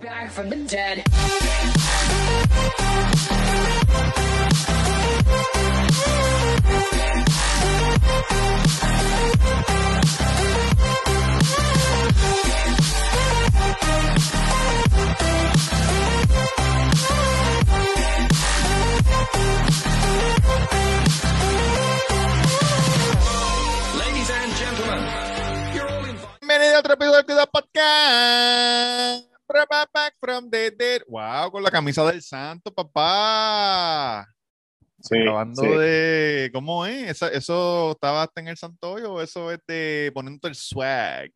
Back from the dead. Ladies and gentlemen, you're all invited. A otro episodio Cuidado Podcast. Back from the dead. Wow, con la camisa del santo, papá. Sí, Acabando sí. de. ¿Cómo es? ¿Eso, ¿Eso estaba hasta en el Santoyo o eso es de poniendo el swag?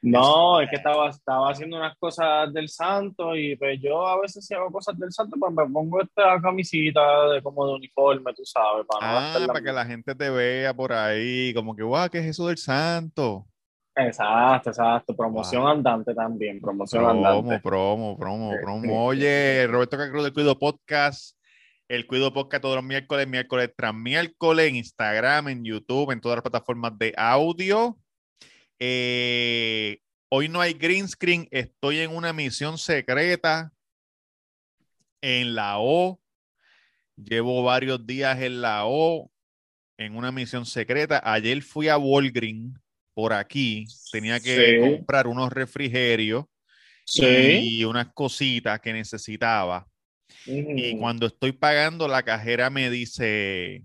No, es que estaba, estaba haciendo unas cosas del santo y pues yo a veces si hago cosas del santo, pues me pongo esta camisita de como de uniforme, tú sabes, para no Ah, la que la gente te vea por ahí, como que, wow, ¿qué es eso del santo? Exacto, exacto. Promoción andante también, promoción Promo, andante. promo, promo, promo. sí, Oye, Roberto Cacruz del Cuido Podcast. El Cuido Podcast todos los miércoles, miércoles tras miércoles, en Instagram, en YouTube, en todas las plataformas de audio. Eh, hoy no hay green screen, estoy en una misión secreta en la O. Llevo varios días en la O, en una misión secreta. Ayer fui a Walgreens por aquí, tenía que Sí. comprar unos refrigerios Sí. y unas cositas que necesitaba. Y cuando estoy pagando, la cajera me dice,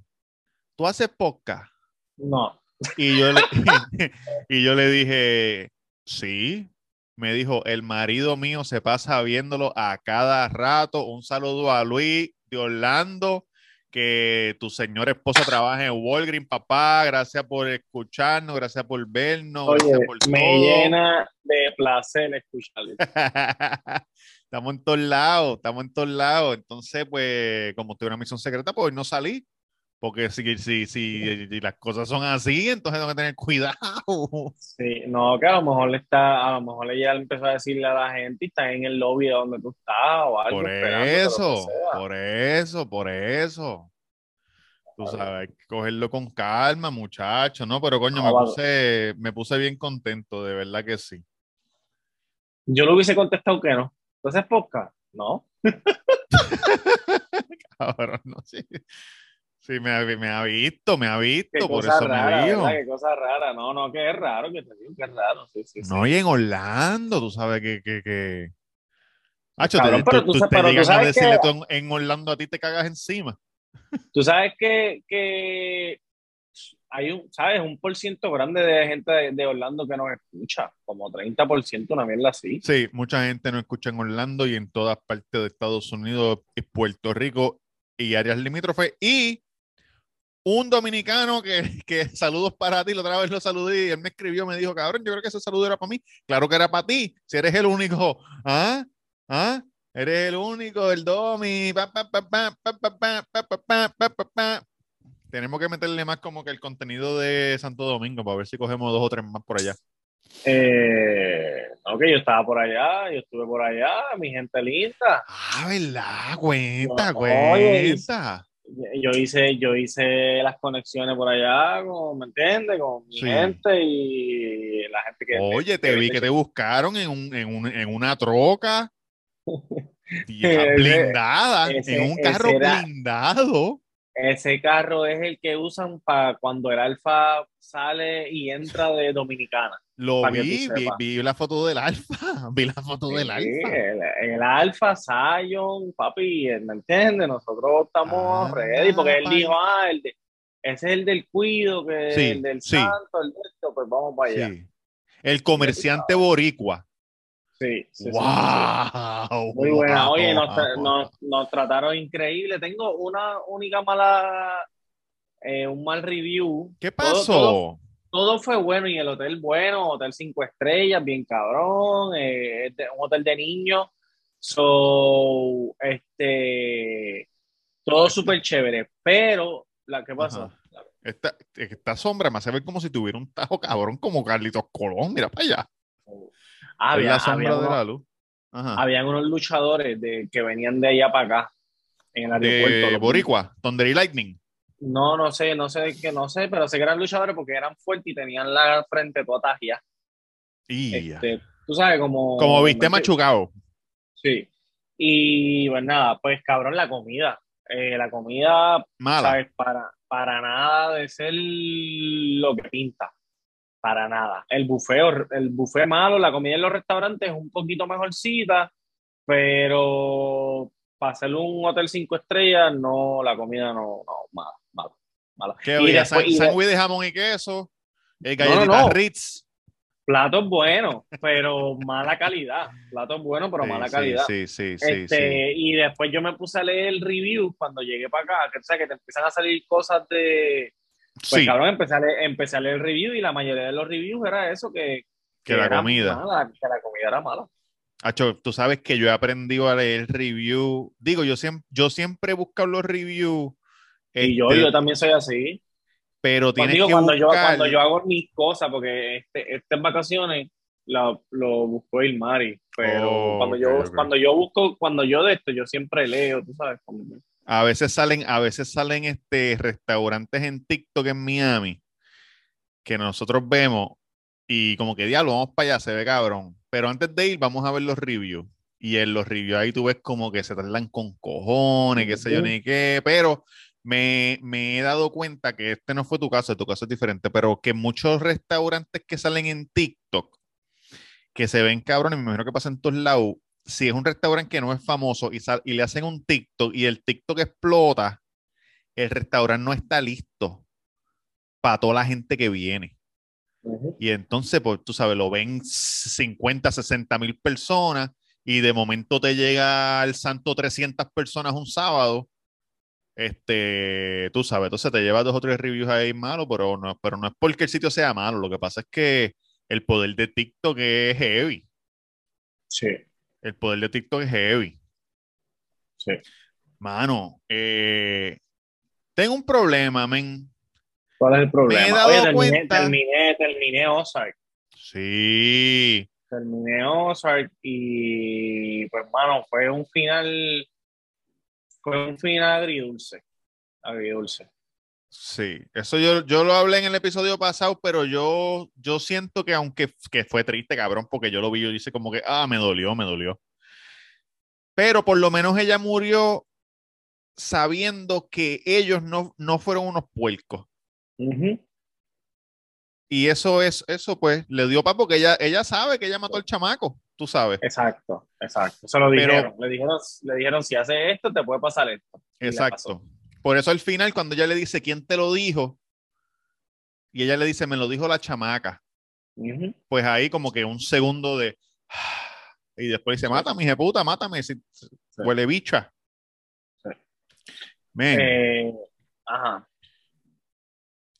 ¿tú haces podcast? No. Y yo le, y yo le dije, sí. Me dijo, el marido mío se pasa viéndolo a cada rato. Un saludo a Luis de Orlando, que tu señora esposa trabaja en Walgreens, papá. Gracias por escucharnos, gracias por vernos, Oye, gracias por me todo. llena de placer escucharlo. estamos en todos lados, estamos en todos lados. Entonces, pues, como estoy en una misión secreta, pues hoy no salí. Porque si, si, si, si las cosas son así, entonces tengo que tener cuidado. Sí, no, que a lo mejor le está, a lo mejor ella empezó a decirle a la gente y está en el lobby de donde tú estás o algo. Por lo eso, por eso, por eso. Tú sabes, cogerlo con calma, muchacho, ¿no? Pero coño, No, me vale. puse, me puse bien contento, de verdad que sí. Yo le hubiese contestado que no. Entonces, podcast, no. Cabrón, no sé. Sí, me ha, me ha visto, me ha Qué visto, por cosa eso rara, me. Qué cosa rara. No, no, que es raro, que te digo es raro. Sí, sí, sí. No, y en Orlando, tú sabes que, que, que... Hacho, Cabrón, te, pero tú, tú te llegan a decirle que- tú en, Orlando a ti te cagas encima. Tú sabes que, que hay un, ¿sabes? Un por ciento grande de gente de, de Orlando que nos escucha, como 30%, una mierda así. Sí, mucha gente no escucha en Orlando y en todas partes de Estados Unidos y Puerto Rico y áreas limítrofes. Y un dominicano que, que, saludos para ti, la otra vez lo saludé y él me escribió, me dijo, cabrón, yo creo que ese saludo era para mí. Claro que era para ti, si eres el único. ¿Ah? ¿Ah? Eres el único, el domi. Tenemos que meterle más como que el contenido de Santo Domingo para ver si cogemos dos o tres más por allá. Eh, ok, yo estaba por allá, yo estuve por allá, mi gente linda. Ah, ¿verdad? Cuenta, no, cuenta. Yo hice, yo hice las conexiones por allá, con, ¿me entiendes? Con mi Sí. gente y la gente que... Oye, te vi que te buscaron en, un, en, un- en una troca tía, blindada, ese- en un carro ese era- blindado. Ese carro es el que usan para cuando el Alfa sale y entra de Dominicana. Lo vi, vi, vi la foto del Alfa, vi la foto del Alfa. el, el Alfa, Zion, papi, ¿me entiendes? Nosotros estamos Ah, ready porque él dijo, ah, el de- ese es el del cuido, que Sí, el del sí. santo, el de esto, pues vamos para allá. El comerciante boricua. Sí, sí. ¡Wow! Muy buena. Oye, nos, tra- wow. nos, nos trataron increíble. Tengo una única mala, eh, un mal review. ¿Qué pasó? todo- todo fue bueno y el hotel bueno, hotel cinco estrellas, bien cabrón, eh, un hotel de niños. So, este, todo súper chévere, pero la que pasó, Ajá. Esta, esta sombra me hace ver como si tuviera un tajo cabrón como Carlitos Colón. Mira para allá. Había, la sombra había de unos, la luz. Ajá. habían unos luchadores de, que venían de allá para acá, en el aeropuerto. de Boricua, Thunder y Lightning. No, no sé, no sé qué, no sé, pero sé que eran luchadores porque eran fuertes y tenían la frente toda tajia. Y Este, tú sabes, como... como viste machucado. Sí. Y pues nada, pues cabrón, la comida. Eh, la comida, Mala. ¿sabes? Para, para nada de ser lo que pinta. Para nada. El buffet, el buffet malo, la comida en los restaurantes es un poquito mejorcita, pero para hacer un hotel cinco estrellas, no, la comida no, no, mala, mala. ¿Qué Y después- San- y de- de jamón y queso, eh, No, no, galletitas no. Ritz. Platos buenos, pero mala calidad. Platos buenos, pero Sí, mala calidad. Sí, sí, sí, Este, sí. Y después yo me puse a leer reviews cuando llegué para acá, que, o sea, que te empiezan a salir cosas de... Pues Sí, cabrón, empecé a, leer, empecé a leer reviews y la mayoría de los reviews era eso, que, que la era comida. mala, que la comida era mala. Acho, tú sabes que yo he aprendido a leer review. Digo, yo siempre, yo siempre he buscado los reviews. Y yo, este, yo también soy así. pero Cuando, tienes digo, que cuando, yo, buscar. cuando yo hago mis cosas, porque este, estas vacaciones lo, lo buscó el Mari, pero Oh, cuando, yo, ok. cuando yo busco, cuando yo de esto, yo siempre leo, tú sabes. A veces salen, a veces salen este restaurantes en TikTok en Miami que nosotros vemos y como que diablo, vamos para allá, se ve cabrón. Pero antes de ir, vamos a ver los reviews. Y en los reviews ahí tú ves como que se tardan con cojones, qué sé yo ni qué, pero me, me he dado cuenta que este no fue tu caso, tu caso es diferente, pero que muchos restaurantes que salen en TikTok, que se ven cabrones, me imagino que pasa en todos lados, si es un restaurante que no es famoso y, sal- y le hacen un TikTok y el TikTok explota, el restaurante no está listo para toda la gente que viene. Y entonces, pues tú sabes, lo ven 50, 60 mil personas y de momento te llega al santo 300 personas un sábado. Este, tú sabes, entonces te llevas dos o tres reviews ahí malos, pero no, pero no es porque el sitio sea malo. Lo que pasa es que el poder de TikTok es heavy. Sí, El poder de TikTok es heavy. sí. Mano, eh, tengo un problema, men. ¿Cuál es el problema? Me he dado Oye, terminé, cuenta- terminé, terminé Ozark. Sí. Terminé Ozark y pues mano, fue un final, fue un final agridulce. Agridulce. Sí, eso yo, yo lo hablé en el episodio pasado, pero yo, yo siento que aunque que fue triste, cabrón, porque yo lo vi, yo dice como que, ah, me dolió, me dolió. Pero por lo menos ella murió sabiendo que ellos no, no fueron unos puercos. Y eso es, eso pues, le dio paz porque ella, ella sabe que ella mató al chamaco, tú sabes. Exacto, exacto. Se lo Pero- dijeron. Le dijeron, le dijeron, si haces esto, te puede pasar esto. Y Exacto. Por eso al final, cuando ella le dice, ¿quién te lo dijo? Y ella le dice, me lo dijo la chamaca. Pues ahí como que un segundo de y después dice, mátame, hija puta, mátame, si, huele bicha. Sí. Eh, ajá.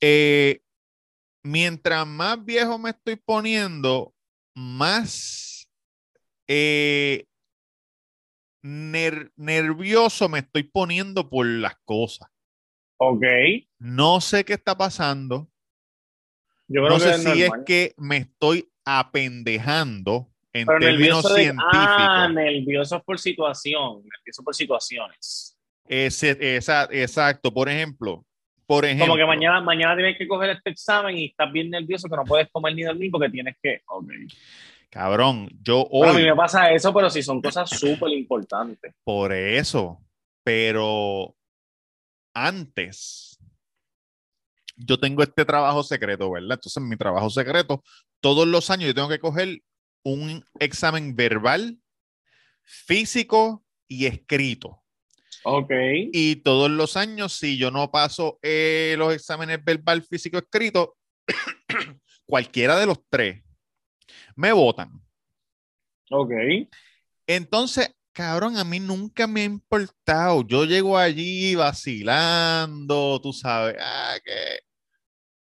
eh, mientras más viejo me estoy poniendo, más eh, ner- nervioso me estoy poniendo por las cosas. Ok. No sé qué está pasando. Yo creo No que sé es si es que me estoy apendejando en Pero términos de, científicos. ah, nervioso por situación, nervioso por situaciones. Ese, esa, exacto. Por ejemplo, por ejemplo. Como que mañana, mañana tienes que coger este examen y estás bien nervioso que no puedes comer ni dormir porque tienes que. Ok. Cabrón, yo Bueno, a mí hoy, me pasa eso, pero si son cosas súper importantes. por eso, pero antes, yo tengo este trabajo secreto, ¿verdad? Entonces, mi trabajo secreto, todos los años yo tengo que coger un examen verbal, físico y escrito. Ok. Y todos los años, si yo no paso eh, los exámenes verbal, físico, escrito, cualquiera de los tres, me votan. Ok. Entonces, cabrón, a mí nunca me ha importado. Yo llego allí vacilando, tú sabes, ah, que...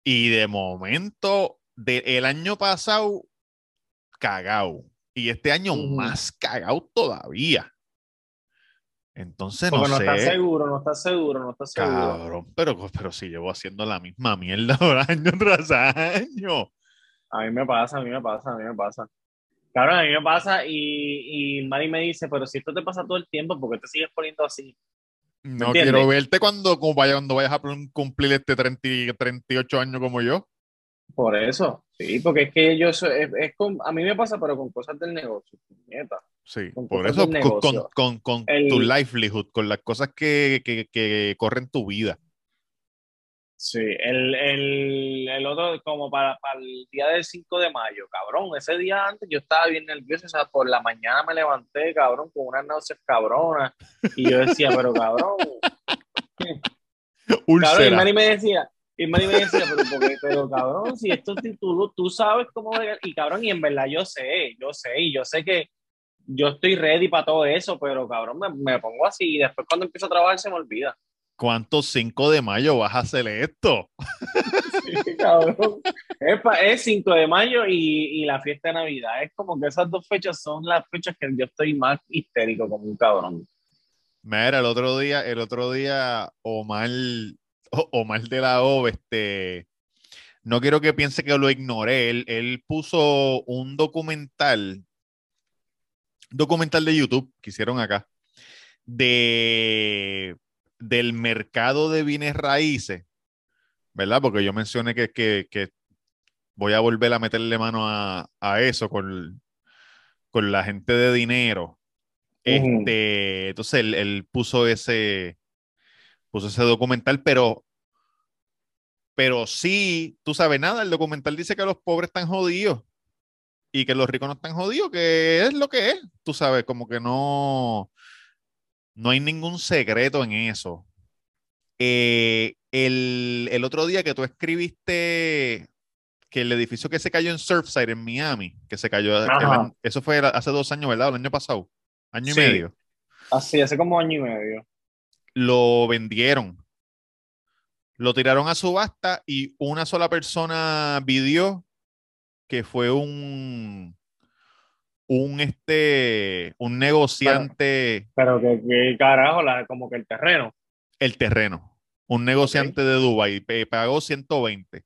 Y de momento, de, el año pasado, cagao. Y este año más cagao todavía. Entonces, no Porque no, sé. estás seguro, no estás seguro, no estás seguro. Cabrón, pero, pero si llevo haciendo la misma mierda año tras año. A mí me pasa, a mí me pasa, a mí me pasa. Cabrón, a mí me pasa y, y Mari me dice, pero si esto te pasa todo el tiempo, ¿por qué te sigues poniendo así? No entiendes? quiero verte cuando, vaya, cuando vayas a cumplir este 30, y 38 años como yo. Por eso, sí, porque es que yo soy, es, es con- a mí me pasa, pero con cosas del negocio. Sí, con por eso, con, con, con- con El- tu livelihood, con las cosas que, que, que corren tu vida. Sí, el, el, el otro, como para, para el día del 5 de mayo, cabrón, ese día antes yo estaba bien nervioso, o sea, por la mañana me levanté, cabrón, con unas náuseas cabronas, y yo decía, pero cabrón, cabrón, y. Manny me decía, y Manny me decía, pero, ¿por qué? pero cabrón, si esto es tú, tú sabes cómo, bregar", y cabrón, y en verdad yo sé, yo sé, y yo sé que yo estoy ready para todo eso, pero cabrón, me, me pongo así, y después cuando empiezo a trabajar se me olvida. ¿Cuántos 5 de mayo vas a hacer esto? Sí, cabrón. Es, pa- es 5 de mayo y, y la fiesta de Navidad. Es como que esas dos fechas son las fechas que yo estoy más histérico como un cabrón. Mira, el otro día, el otro día, Omar, O- Omar de la O, este, no quiero que piense que lo ignoré. Él, él puso un documental, documental de YouTube que hicieron acá, de del mercado de bienes raíces, ¿verdad? Porque yo mencioné que, que, que voy a volver a meterle mano a, a eso con, con la gente de dinero. Este, entonces él, él puso ese, puso ese documental, pero, pero sí, tú sabes nada, el documental dice que los pobres están jodidos y que los ricos no están jodidos, que es lo que es, tú sabes, como que no, no hay ningún secreto en eso. Eh, el, el otro día que tú escribiste que el edificio que se cayó en Surfside, en Miami, que se cayó, el eso fue hace dos años, ¿verdad? El año pasado, año y medio Así, hace como año y medio. lo vendieron. Lo tiraron a subasta y una sola persona pidió que fue un un este un negociante Pero que, que carajo, la, como que el terreno. el terreno, un negociante de Dubai pe- pagó 120,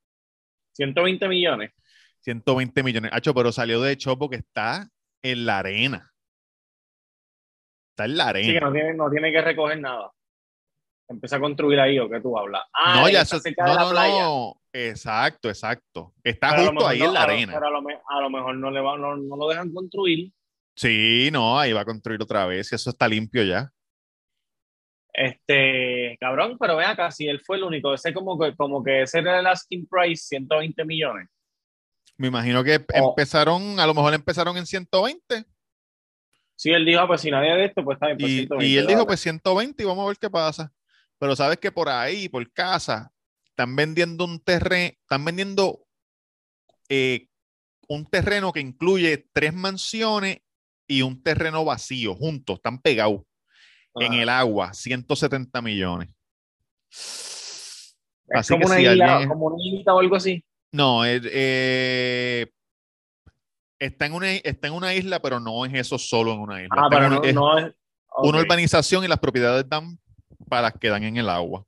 120 millones. 120 millones. Hacho, pero salió de hecho porque está en la arena. Está en la Sí, que arena. no tiene, no tiene que recoger nada. Empieza a construir ahí, ¿o qué tú hablas? Ah, no, ya eso, no, no, no. Exacto, exacto. Está Pero justo ahí no- en la arena. Pero a lo, me- a lo mejor no, le va, no, no lo dejan construir. Sí, no, ahí va a construir otra vez y eso está limpio ya. Este, cabrón, pero ven acá, si él fue el único, ese como que, como que ese era el asking price, 120 millones. Me imagino que Oh. empezaron, a lo mejor empezaron en 120 Si él dijo, "Ah, pues si nadie de esto, pues está bien, pues y, 120, y él dijo dale". pues 120 y vamos a ver qué pasa. Pero sabes que por ahí, por casa, están vendiendo un terreno, están vendiendo eh, un terreno que incluye tres mansiones y un terreno vacío, juntos, están pegados en el agua, 170 millones. Es Así como que una si isla, alguien- como una islita o algo así. No, eh, eh, está, en una, está en una isla, pero no es eso solo en una isla. Ah, pero una, no, es no es. una urbanización y las propiedades dan para que dan en el agua.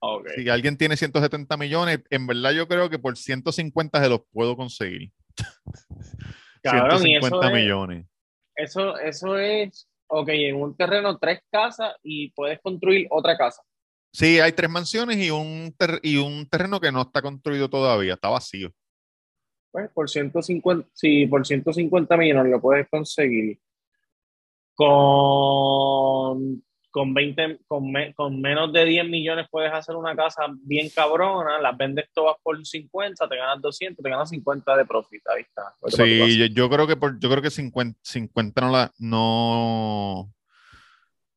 ok. Si alguien tiene 170 millones, en verdad yo creo que por 150 se los puedo conseguir. Cabrón, y eso 150 es- millones. Eso, eso es, ok, en un terreno tres casas y puedes construir otra casa. Sí, hay tres mansiones y un, ter- y un terreno que no está construido todavía, está vacío. Pues por 150, sí, por 150 millones lo puedes conseguir. Con, con 20, con, me- con menos de 10 millones puedes hacer una casa bien cabrona, las vendes todas por 50, te ganas 200, te ganas 50 de profit, ahí está. Sí, yo, yo creo que por, yo creo que 50, 50 no la no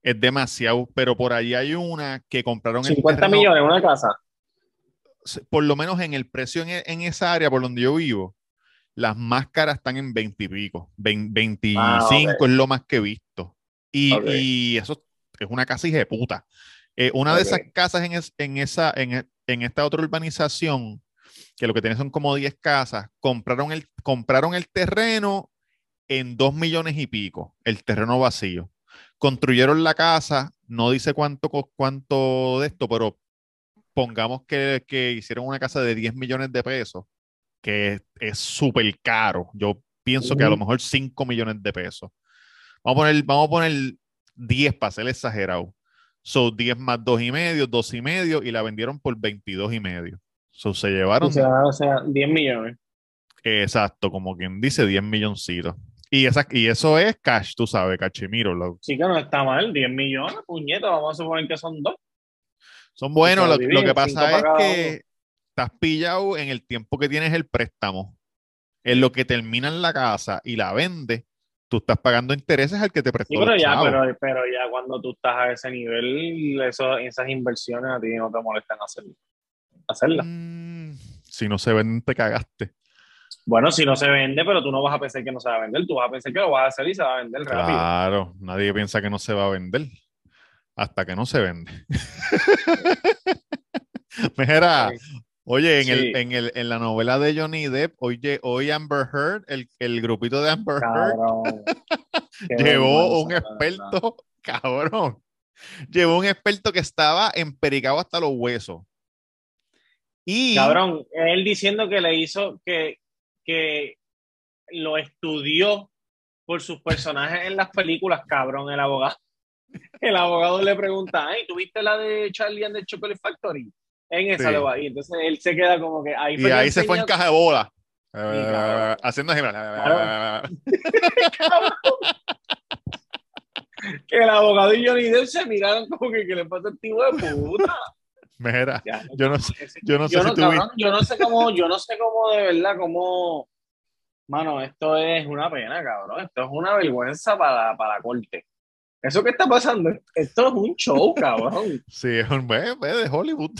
es demasiado, pero por ahí hay una que compraron el 50 terreno, millones una casa. por lo menos en el precio en, en esa área por donde yo vivo, las más caras están en 20 y pico, 20 25 Ah, ok. es lo más que he visto. Y, Ok. y eso es una casa hija de puta. Eh, una de esas casas en, es- en esa, en, e- en esta otra urbanización, que lo que tiene son como 10 casas, compraron el, compraron el terreno en 2 millones y pico, el terreno vacío. Construyeron la casa, no dice cuánto, cuánto de esto, pero pongamos que, que hicieron una casa de 10 millones de pesos, que es- súper caro. Yo pienso que a lo mejor 5 millones de pesos. Vamos a poner, vamos a poner 10 para ser exagerado. Son 10 más 2 y medio, 2 y medio, y la vendieron por 22 y medio. So, se llevaron, O sea, o sea, 10 millones. exacto, como quien dice, 10 milloncitos. Y, esa, y eso es cash, tú sabes, cachimiro. lo- Sí que no está mal, 10 millones, puñeta, vamos a suponer que son dos. son buenos. Lo, lo que pasa es que estás pillado en el tiempo que tienes el préstamo. En lo que terminan la casa y la vendes, tú estás pagando intereses al que te prestó Sí, pero ya, pero, pero ya cuando tú estás a ese nivel, eso, esas inversiones a ti no te molestan hacer, hacerlas. Mm, si no se venden, te cagaste. Bueno, si no se vende, pero tú no vas a pensar que no se va a vender, tú vas a pensar que lo vas a hacer y se va a vender rápido. Claro, nadie piensa que no se va a vender hasta que no se vende. Mira, oye, en, el, en, el, en la novela de Johnny Depp, oye, hoy Amber Heard, el, el grupito de Amber Heard, Cabrón. Llevó un experto, cabrón, llevó un experto que estaba empericado hasta los huesos. Y Cabrón, él diciendo que le hizo que, que lo estudió por sus personajes en las películas, cabrón, el abogado. El abogado le pregunta, ay, ¿tuviste la de Charlie and the Chocolate Factory? En esa Sí. va. Y entonces él se queda como que ahí y que ahí se fue en caja de bola. haciendo así, que el abogado y Johnny Depp se miraron como que, ¿qué le pasa a este hijo de puta? Mira, Ya, yo no sé, yo no sé yo no, cabrón, yo no sé cómo, yo no sé cómo de verdad, cómo, mano, esto es una pena, cabrón, esto es una vergüenza para, para la corte. Eso que está pasando, esto es un show, cabrón. Sí, es un bebé de Hollywood.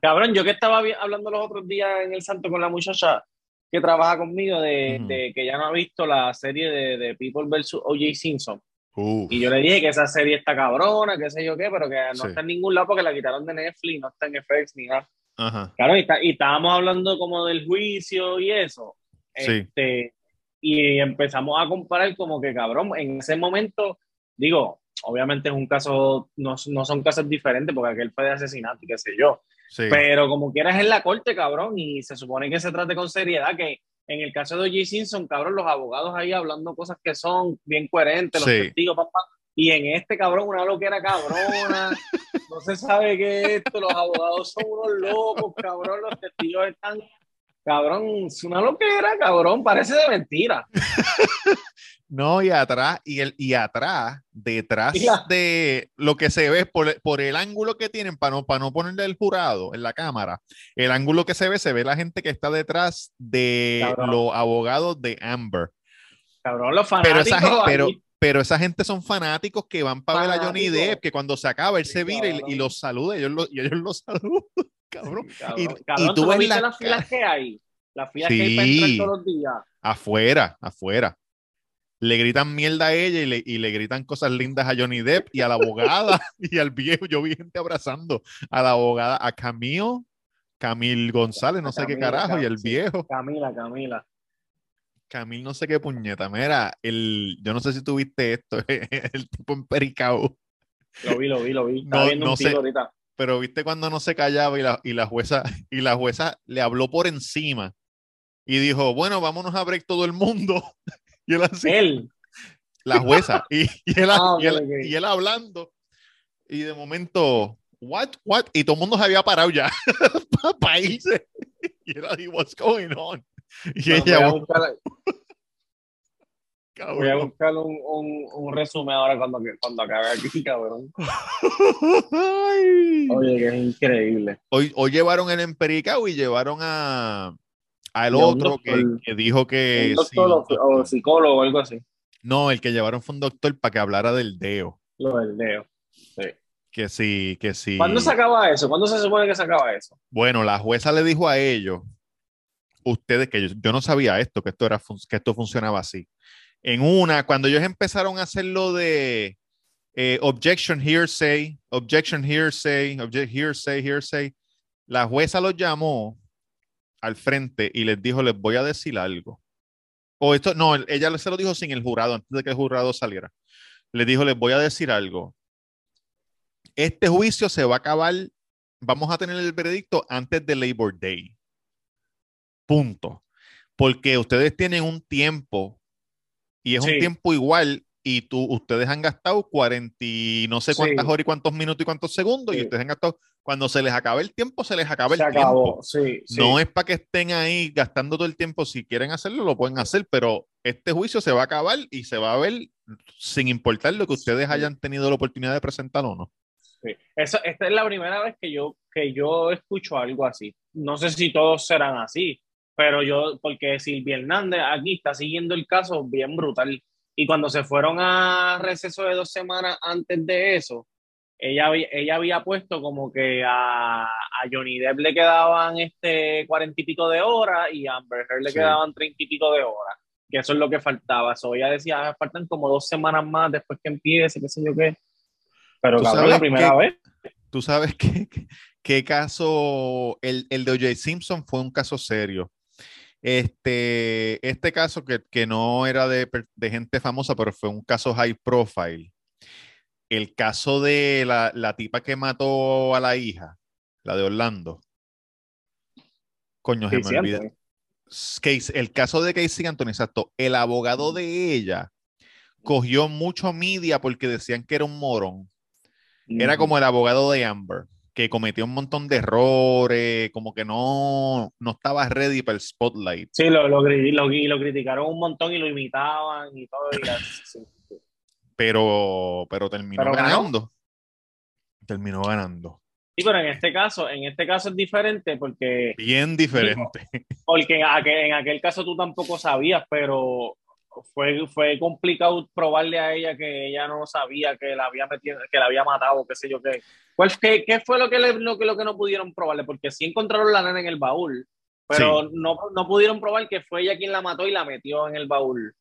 Cabrón, yo que estaba hablando los otros días en el Santo con la muchacha que trabaja conmigo de, que ya no ha visto la serie de, de People vs. O.J. Simpson. Uf, Y yo le dije que esa serie está cabrona, que sé yo qué, pero que no Sí. está en ningún lado porque la quitaron de Netflix, no está en FX ni nada. ajá. Claro, y, está- y estábamos hablando como del juicio y eso. Sí. Este, y empezamos a comparar como que, cabrón, en ese momento, digo, obviamente es un caso, no, no son casos diferentes porque aquel fue de asesinato y qué sé yo. Sí. Pero como quieras en la corte, cabrón, y se supone que se trate con seriedad, que en el caso de O.J. Simpson, cabrón, los abogados ahí hablando cosas que son bien coherentes, los Sí. testigos, papá. Y en este cabrón, una loquera cabrona, no se sabe qué es esto, los abogados son unos locos, cabrón, los testigos están, cabrón, es una loquera, cabrón, parece de mentira. No, y atrás, y el, y atrás, detrás de lo que se ve por, por el ángulo que tienen para no, para no ponerle el jurado en la cámara, el ángulo que se ve, se ve la gente que está detrás de Cabrón. los abogados de Amber. Cabrón, los Pero fanáticos. esa, gente, pero, pero esa gente son fanáticos que van para ver a Johnny. Depp, que cuando se acaba, él se Sí, vira y, y los saluda, ellos, lo- y ellos los saludan, cabrón. cabrón, y- cabrón, y tú ¿tú ves la las filas que hay? Las filas que hay para Sí. entrar todos los días. afuera, afuera. Le gritan mierda a ella y le, y le gritan cosas lindas a Johnny Depp y a la abogada y al viejo. Yo vi gente abrazando a la abogada, a Camille, Camil González, no sé qué Camila, carajo, y sí. viejo, Camila, Camila. Camil no sé qué puñeta. Mira, el, yo no sé si tuviste esto, el tipo empericado, Lo vi, lo vi, lo vi. Estaba No- viendo no un sé. ahorita. pero viste cuando no se callaba y la, y la jueza y la jueza le habló por encima y dijo, bueno, vámonos a break todo el mundo. Y él así, Él. la jueza, y, y él, Ah, y, él, y él hablando, y de momento, what, what, y todo el mundo se había parado ya para irse, y era así, what's going on, y Bueno, ella, voy, a "Oh, buscar, cabrón". voy a buscar un, un, un resumen ahora cuando, cuando acabe aquí, cabrón. Ay. Oye, que es increíble. hoy, hoy llevaron el empericao y llevaron a al otro que, doctor. que dijo que Un sí, doctor un o- doctor. o psicólogo o algo así. no, el que llevaron fue un doctor para que hablara del deo, Lo del Leo. que sí, que sí. ¿Cuándo se acaba eso? ¿Cuándo se supone que se acaba eso? Bueno, la jueza le dijo a ellos, ustedes que yo, yo no sabía esto, que esto era que esto funcionaba así. En una, cuando ellos empezaron a hacer lo de eh, objection hearsay, objection hearsay, object hearsay, hearsay, la jueza los llamó al frente y les dijo, les voy a decir algo. O esto, no, ella se lo dijo sin el jurado, antes de que el jurado saliera. Les dijo, les voy a decir algo. Este juicio se va a acabar vamos a tener el veredicto antes de Labor Day. Punto. Porque ustedes tienen un tiempo y es Sí. un tiempo igual y tú, ustedes han gastado 40 y no sé cuántas Sí. horas y cuántos minutos y cuántos segundos y Sí. ustedes han gastado, cuando se les acabe el tiempo, se les acaba Se el acabó, tiempo. sí, sí. No es para que estén ahí gastando todo el tiempo. Si quieren hacerlo, lo pueden hacer, pero este juicio se va a acabar y se va a ver sin importar lo que ustedes hayan tenido la oportunidad de presentar o no. Eso, esta es la primera vez que yo, que yo escucho algo así. No sé si todos serán así, pero yo, porque Silvia Hernández aquí está siguiendo el caso bien brutal. Y cuando se fueron a receso de dos semanas antes de eso, ella, había- ella había puesto como que a, a Johnny Depp le quedaban este cuarenta y pico de horas y a Amber Heard le Sí. quedaban treinta y pico de horas. Que eso es lo que faltaba. So, ella decía, "Ah, faltan como dos semanas más después que empiece, qué sé yo qué. Pero ¿Tú cabrón, la primera que- vez. Tú sabes que, que- qué caso, el, el de O.J. Simpson fue un caso serio. Este, este caso que, que no era de, de gente famosa, pero fue un caso high profile. El caso de la, la tipa que mató a la hija, la de Orlando. Coño, se me olvida. Casey- el caso de Casey Anthony, exacto. El abogado de ella cogió mucho media porque decían que era un morón. Era como el abogado de Amber, que cometió un montón de errores, como que no, no estaba ready para el spotlight. Sí, lo, lo, lo- y lo criticaron un montón y lo imitaban y todo. y así, sí, sí. Pero, pero terminó Pero ganó. ganando. Terminó ganando. Sí, pero en este caso, en este caso es diferente porque, Bien diferente. porque en, aquel, en aquel caso tú tampoco sabías, pero fue, fue complicado probarle a ella que ella no sabía que la había metido, que la había matado, qué sé yo qué. ¿Cuál, qué, qué fue lo que, le- lo, que, lo que no pudieron probarle? Porque sí encontraron la nena en el baúl, pero no, no pudieron probar que fue ella quien la mató y la metió en el baúl.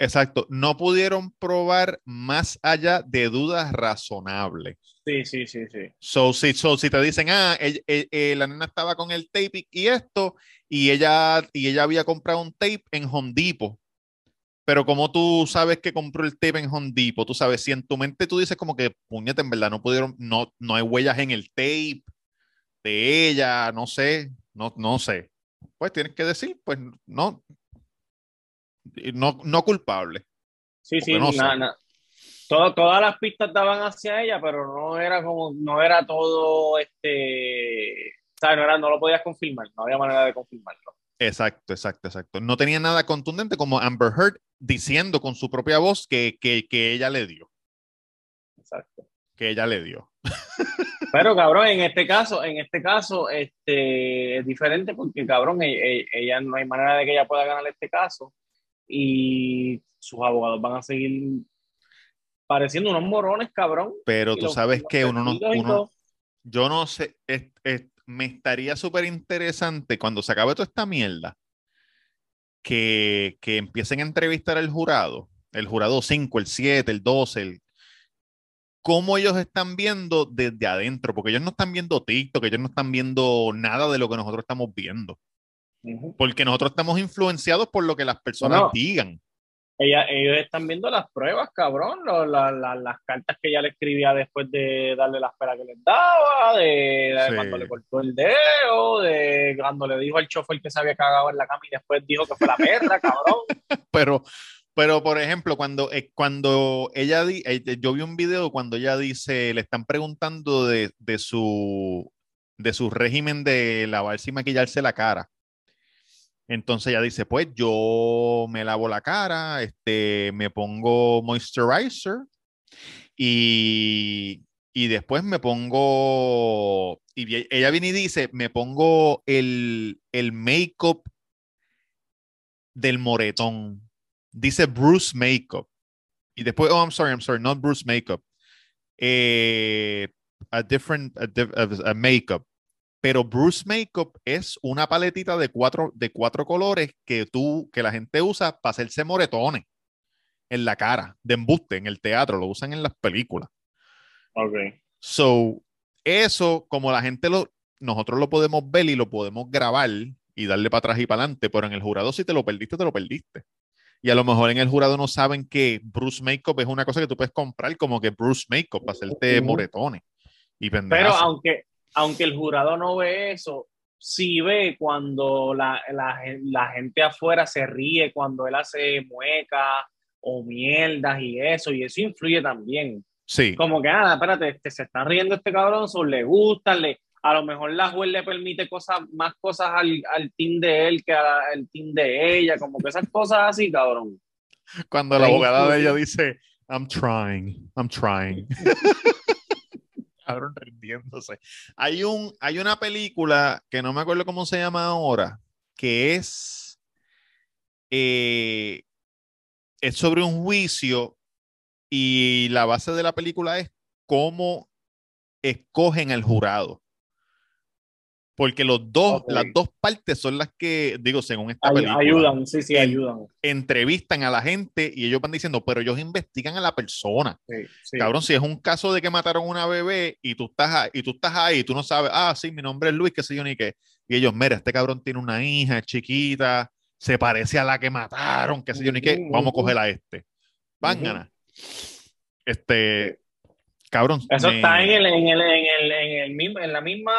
Exacto. No pudieron probar más allá de dudas razonables. Sí, sí, sí, sí. So, si, so, si te dicen, ah, eh, la nena estaba con el tape y, y esto, y ella, y ella había comprado un tape en Home Depot. Pero como tú sabes que compró el tape en Home Depot, tú sabes, si en tu mente tú dices como que, puñete, en verdad no pudieron, no, no hay huellas en el tape de ella, no sé, no, no sé. Pues tienes que decir, pues no, no, no culpable. Sí, sí, no sé. na- na- Todo- todas las pistas daban hacia ella, pero no era como, no era todo, este, ¿sabes? No, era, no lo podías confirmar, no había manera de confirmarlo. Exacto, exacto, exacto. No tenía nada contundente como Amber Heard diciendo con su propia voz que, que, que ella le dio, Exacto. que ella le dio. Pero cabrón, en este caso, en este caso, este, es diferente porque cabrón, e- e- ella, no hay manera de que ella pueda ganar este caso y sus abogados van a seguir pareciendo unos morones, cabrón. Pero tú los- sabes los que uno no, uno, yo no sé, es- es- me estaría súper interesante cuando se acabe toda esta mierda que, que empiecen a entrevistar al jurado, el jurado 5, el 7, el 12, el, cómo ellos están viendo desde adentro, porque ellos no están viendo TikTok, ellos no están viendo nada de lo que nosotros estamos viendo, porque nosotros estamos influenciados por lo que las personas digan. Ella, ellos están viendo las pruebas, cabrón, lo- la- la- las cartas que ella le escribía después de darle la espera que les daba, de, de Sí. cuando le cortó el dedo, de cuando le dijo al chofer que se había cagado en la cama y después dijo que fue la perra, cabrón. Pero, pero por ejemplo, cuando, eh, cuando ella, di- eh, yo vi un video cuando ella dice, le están preguntando de, de su, de su régimen de lavarse y maquillarse la cara. Entonces ella dice, pues yo me lavo la cara, este, me pongo moisturizer y, y después me pongo, y ella viene y dice, me pongo el, el make-up del moretón. Dice Bruce Makeup. Y después, oh, I'm sorry, I'm sorry, not Bruce Makeup. Eh, a different, a, diff- a- a makeup. Pero Bruce Makeup es una paletita de cuatro, de cuatro colores que tú, que la gente usa para hacerse moretones en la cara, de embuste, en el teatro, lo usan en las películas. Ok. So, eso, como la gente lo, nosotros lo podemos ver y lo podemos grabar y darle para atrás y para adelante, pero en el jurado, si te lo perdiste, te lo perdiste. Y a lo mejor en el jurado no saben que Bruce Makeup es una cosa que tú puedes comprar como que Bruce Makeup para hacerte moretones. Y Pero pendejas. aunque, aunque el jurado no ve eso, sí ve cuando la, la, gen- la gente afuera se ríe, cuando él hace mueca o mierdas y eso, y eso influye también. Sí. Como que, ah, espérate, este, se está riendo este cabrón, le gusta, le, a lo mejor la juez le permite cosas, más cosas al, al team de él que al team de ella, como que esas cosas así, cabrón. Cuando la abogada de ella dice, I'm trying, I'm trying. Rindiéndose. Hay, un, hay una película que no me acuerdo cómo se llama ahora, que es, eh, es sobre un juicio y la base de la película es cómo escogen al jurado. Porque los dos, las dos partes son las que, digo, según esta Ay- película ayudan, sí, sí, ayudan. entrevistan a la gente y ellos van diciendo, pero ellos investigan a la persona. Sí, sí. Cabrón, si es un caso de que mataron una bebé y tú estás ahí, y tú estás ahí, tú no sabes, ah, sí, mi nombre es Luis, qué sé yo ni qué. Y ellos, mira, este cabrón tiene una hija es chiquita, se parece a la que mataron, qué sé yo ni qué, vamos a coger a este. Van ganas. Este, cabrón. Eso me- está en el, en el, en el, en la misma,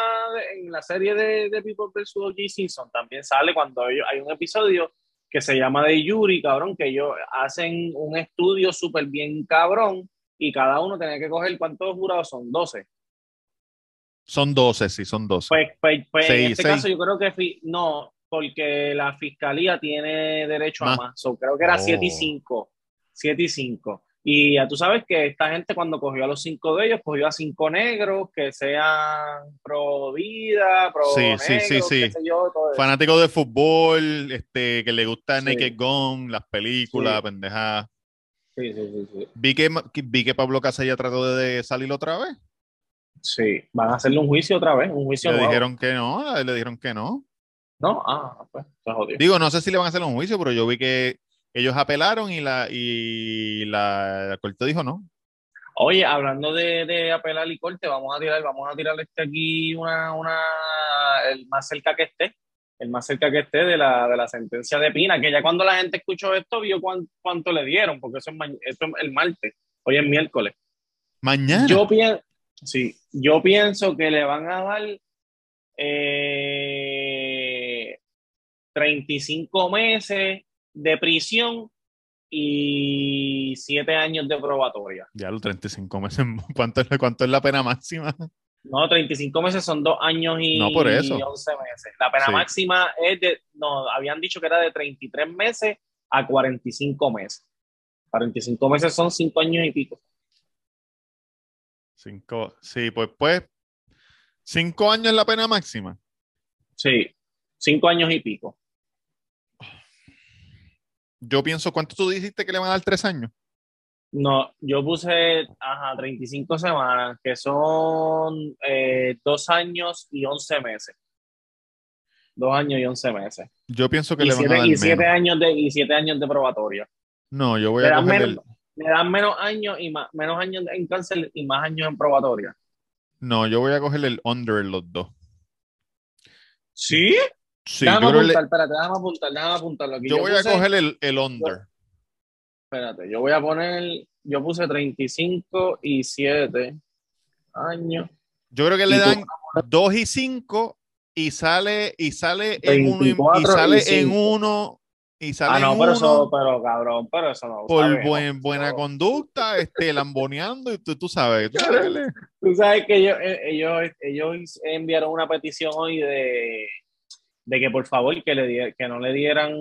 en la serie de, de People vs. O.J. Simpson también sale cuando ellos, hay un episodio que se llama de Yuri, cabrón, que ellos hacen un estudio súper bien cabrón y cada uno tiene que coger cuántos jurados son, 12. Son 12, sí, son 12. Pues, pues, pues Seis, en este seis. caso yo creo que no, porque la fiscalía tiene derecho Más. a más. So, creo que era Oh. 7 y 5. 7 y 5. Y ya tú sabes que esta gente cuando cogió a los cinco de ellos, cogió a cinco negros que sean pro vida, pro Sí, negros, sí, sí, sí. qué sé yo, todo eso. Fanático de fútbol, este, que le gusta Sí. Naked Gun, las películas, Sí. pendejadas. Sí, sí, sí, sí. Vi que, vi que Pablo Casella trató de, salir otra vez. Sí, van a hacerle un juicio otra vez, un juicio Le nuevo. dijeron que no, le dijeron que no. No, ah, pues, se jodió. Digo, no sé si le van a hacer un juicio, pero yo vi que ellos apelaron y la, y la, la corte dijo no. Oye, hablando de, de apelar y corte, vamos a tirar, vamos a tirar este aquí una, una, el más cerca que esté, el más cerca que esté de la, de la sentencia de Pina, que ya cuando la gente escuchó esto vio cuán- cuánto le dieron, porque eso es, eso es el martes, hoy es miércoles. Mañana. Yo pienso, sí, yo pienso que le van a dar eh, 35 meses de prisión y 7 años de probatoria. Ya los 35 meses. ¿Cuánto es, cuánto es la pena máxima? No, 35 meses son dos años y No, por eso. 11 meses. La pena Sí. máxima es de, no, habían dicho que era de 33 meses a 45 meses. 45 meses son 5 años y pico. Cinco. Sí, pues, pues. Cinco años es la pena máxima. Sí, 5 años y pico. Yo pienso, ¿cuánto tú dijiste que le van a dar tres años? No, yo puse, ajá, 35 semanas, que son eh, dos años y 11 meses. Dos años y 11 meses. Yo pienso que Y le van a dar y siete años de, y siete años de probatoria. No, yo voy Le a coger menos, el. le dan menos años y más, menos años en cárcel y más años en probatoria. No, yo voy a coger el under en los dos. ¿Sí? Sí, déjame yo, apuntar, le- espérate, déjame apuntar, déjame apuntarlo aquí. yo voy a puse- coger el, el under. Espérate, yo voy a poner, yo puse 35 y 7 años. Yo creo que le dan 2 y 5 y sale y sale en uno y- 24 y sale en uno y sale Ah, no, pero uno eso, pero cabrón, pero eso no. por buen- buena Eso- conducta, este lamboneando y tú, tú sabes. tú sabes Tú sabes que ellos, eh, ellos, ellos enviaron una petición hoy de, de que por favor que, le que no le dieran,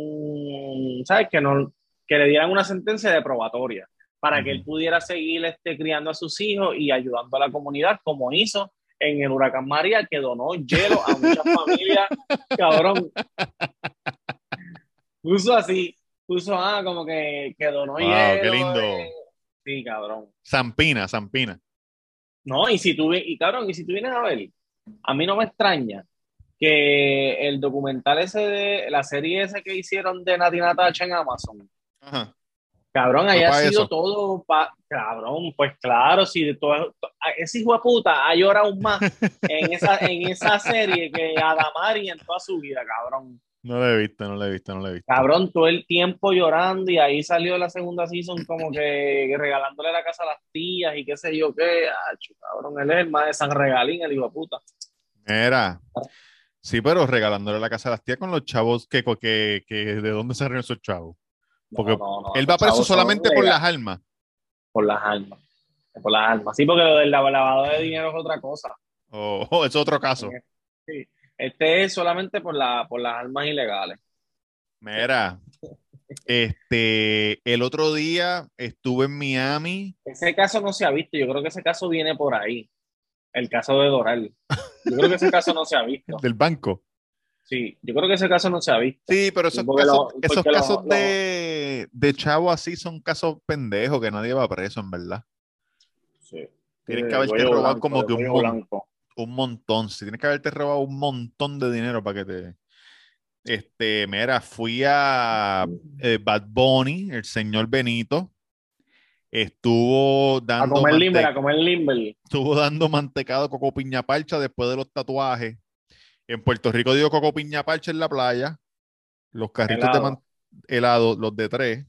¿sabes? Que, no, que le dieran una sentencia de probatoria para que él pudiera seguir este, criando a sus hijos y ayudando a la comunidad como hizo en el huracán María que donó hielo a muchas familias, cabrón. Puso así, puso ah, como que, que donó Wow, hielo. qué lindo. eh. Sí, cabrón. Zampina, Zampina. No, y si tú, y cabrón, y si tú vienes a ver, a mí no me extraña que el documental ese de la serie esa que hicieron de Nati Natacha en Amazon, Ajá. cabrón, haya sido eso. todo pa- cabrón, pues claro, si de todo, to- ese hijo de puta ha llorado más en esa, en esa serie que Adamari en toda su vida, cabrón. No lo he visto, no lo he visto, no lo he visto. Cabrón, todo el tiempo llorando y ahí salió la segunda season como que, que regalándole la casa a las tías y qué sé yo qué. Acho, cabrón, él es el más de San Regalín, el hijo de puta. Mira. Sí, pero regalándole la casa a las tías con los chavos que, que, que de dónde se esos chavos. Porque No, no, no, Él va preso solamente por las armas. por las armas. Por las armas. Sí, porque lo del lav- lavado de dinero es otra cosa. O o es otro caso. Sí. Este es solamente por, la, por las armas ilegales. Mira, este, el otro día estuve en Miami. Ese caso no se ha visto. Yo creo que ese caso viene por ahí. El caso de Doral. Yo creo que ese caso no se ha visto. del banco. Sí, yo creo que ese caso no se ha visto. Sí, pero esos porque casos, lo- esos porque lo- casos lo- de, de chavo así son casos pendejos que nadie va preso, en verdad. Sí. Tienes que De haberte robado blanco, como que un blanco. Un montón. Si tienes que haberte robado un montón de dinero para que te. Este, mira, fui a eh, Bad Bunny, el señor Benito. Estuvo A dando, comer mante- limber, a comer limber. estuvo dando mantecado coco piña parcha después de los tatuajes. En Puerto Rico dio coco piña parcha en la playa. Los carritos de Helado. man- helado, los de tres.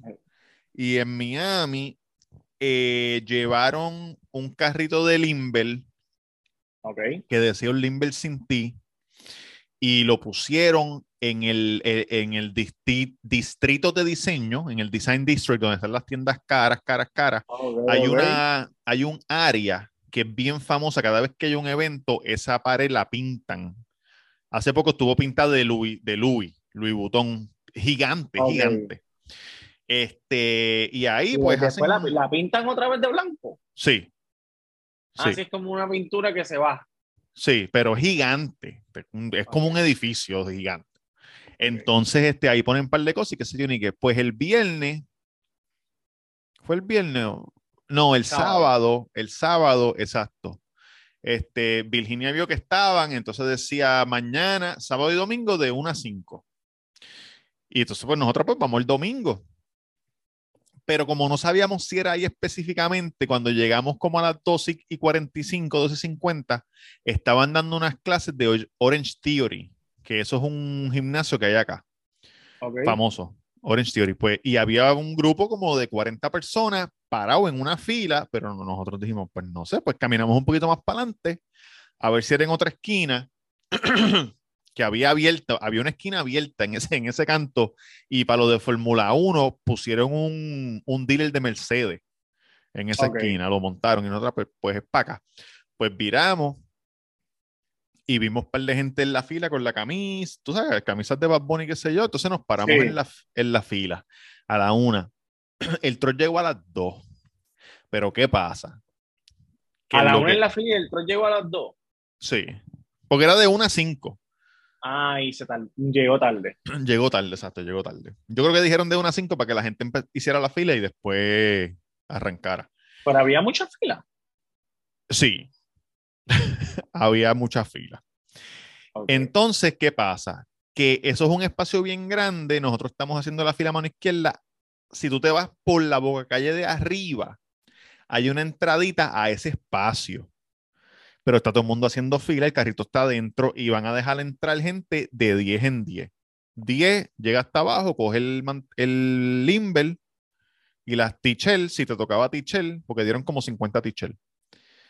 Y en Miami eh, llevaron un carrito de Limber que decía un Limber sin ti y lo pusieron en el, eh, en el disti- distrito de diseño, en el Design District, donde están las tiendas caras, caras, caras. Ok, Hay, una, hay un área que es bien famosa. Cada vez que hay un evento, esa pared la pintan. Hace poco estuvo pintada de Louis, de Louis, Louis Vuitton, gigante, Ok. gigante. Este, y ahí Y pues hacen- la, la pintan otra vez de blanco. Sí. Sí. Así es como una pintura que se va. Sí, pero gigante. Es como un edificio gigante. Entonces, este, ahí ponen un par de cosas y qué sé yo, ni qué. Pues el viernes, ¿fue el viernes? No, el Sábado. sábado, el sábado, exacto. Este, Virginia vio que estaban, entonces decía mañana, sábado y domingo de 1 a 5. Y entonces, pues nosotros pues vamos el domingo. Pero como no sabíamos si era ahí específicamente, cuando llegamos como a las 12 y 45, 12 y 50, estaban dando unas clases de Or- Orange Theory, que eso es un gimnasio que hay acá, famoso, Orange Theory. Pues, y había un grupo como de 40 personas parado en una fila, pero no- nosotros dijimos, pues no sé, pues caminamos un poquito más para adelante, a ver si era en otra esquina, había abierta, había una esquina abierta en ese, en ese canto, y para lo de Fórmula 1 pusieron un, un, dealer de Mercedes en esa esquina, lo montaron, y en otra, pues, pues es para. Pues viramos y vimos un par de gente en la fila con la camisa, tú sabes, camisas de Bad Bunny, qué sé yo, entonces nos paramos sí. en, la, en la fila a la una. El tron llegó a las dos. Pero ¿qué pasa? A la una en la fila el tron llegó a las dos. Sí, porque era de 1 a 5. Ah, Ay, se tal llegó tarde. Llegó tarde, exacto, llegó tarde. Yo creo que dijeron de una a 5 para que la gente hiciera la fila y después arrancara. Pero había mucha fila. Sí, había mucha fila. Entonces, ¿qué pasa? Que eso es un espacio bien grande, nosotros estamos haciendo la fila a mano izquierda. Si tú te vas por la boca calle de arriba, hay una entradita a ese espacio. Pero está todo el mundo haciendo fila, el carrito está adentro y van a dejar entrar gente de 10 en 10. 10 llega hasta abajo, coge el, el limber y las tichel, si te tocaba tichel, porque dieron como 50 tichel.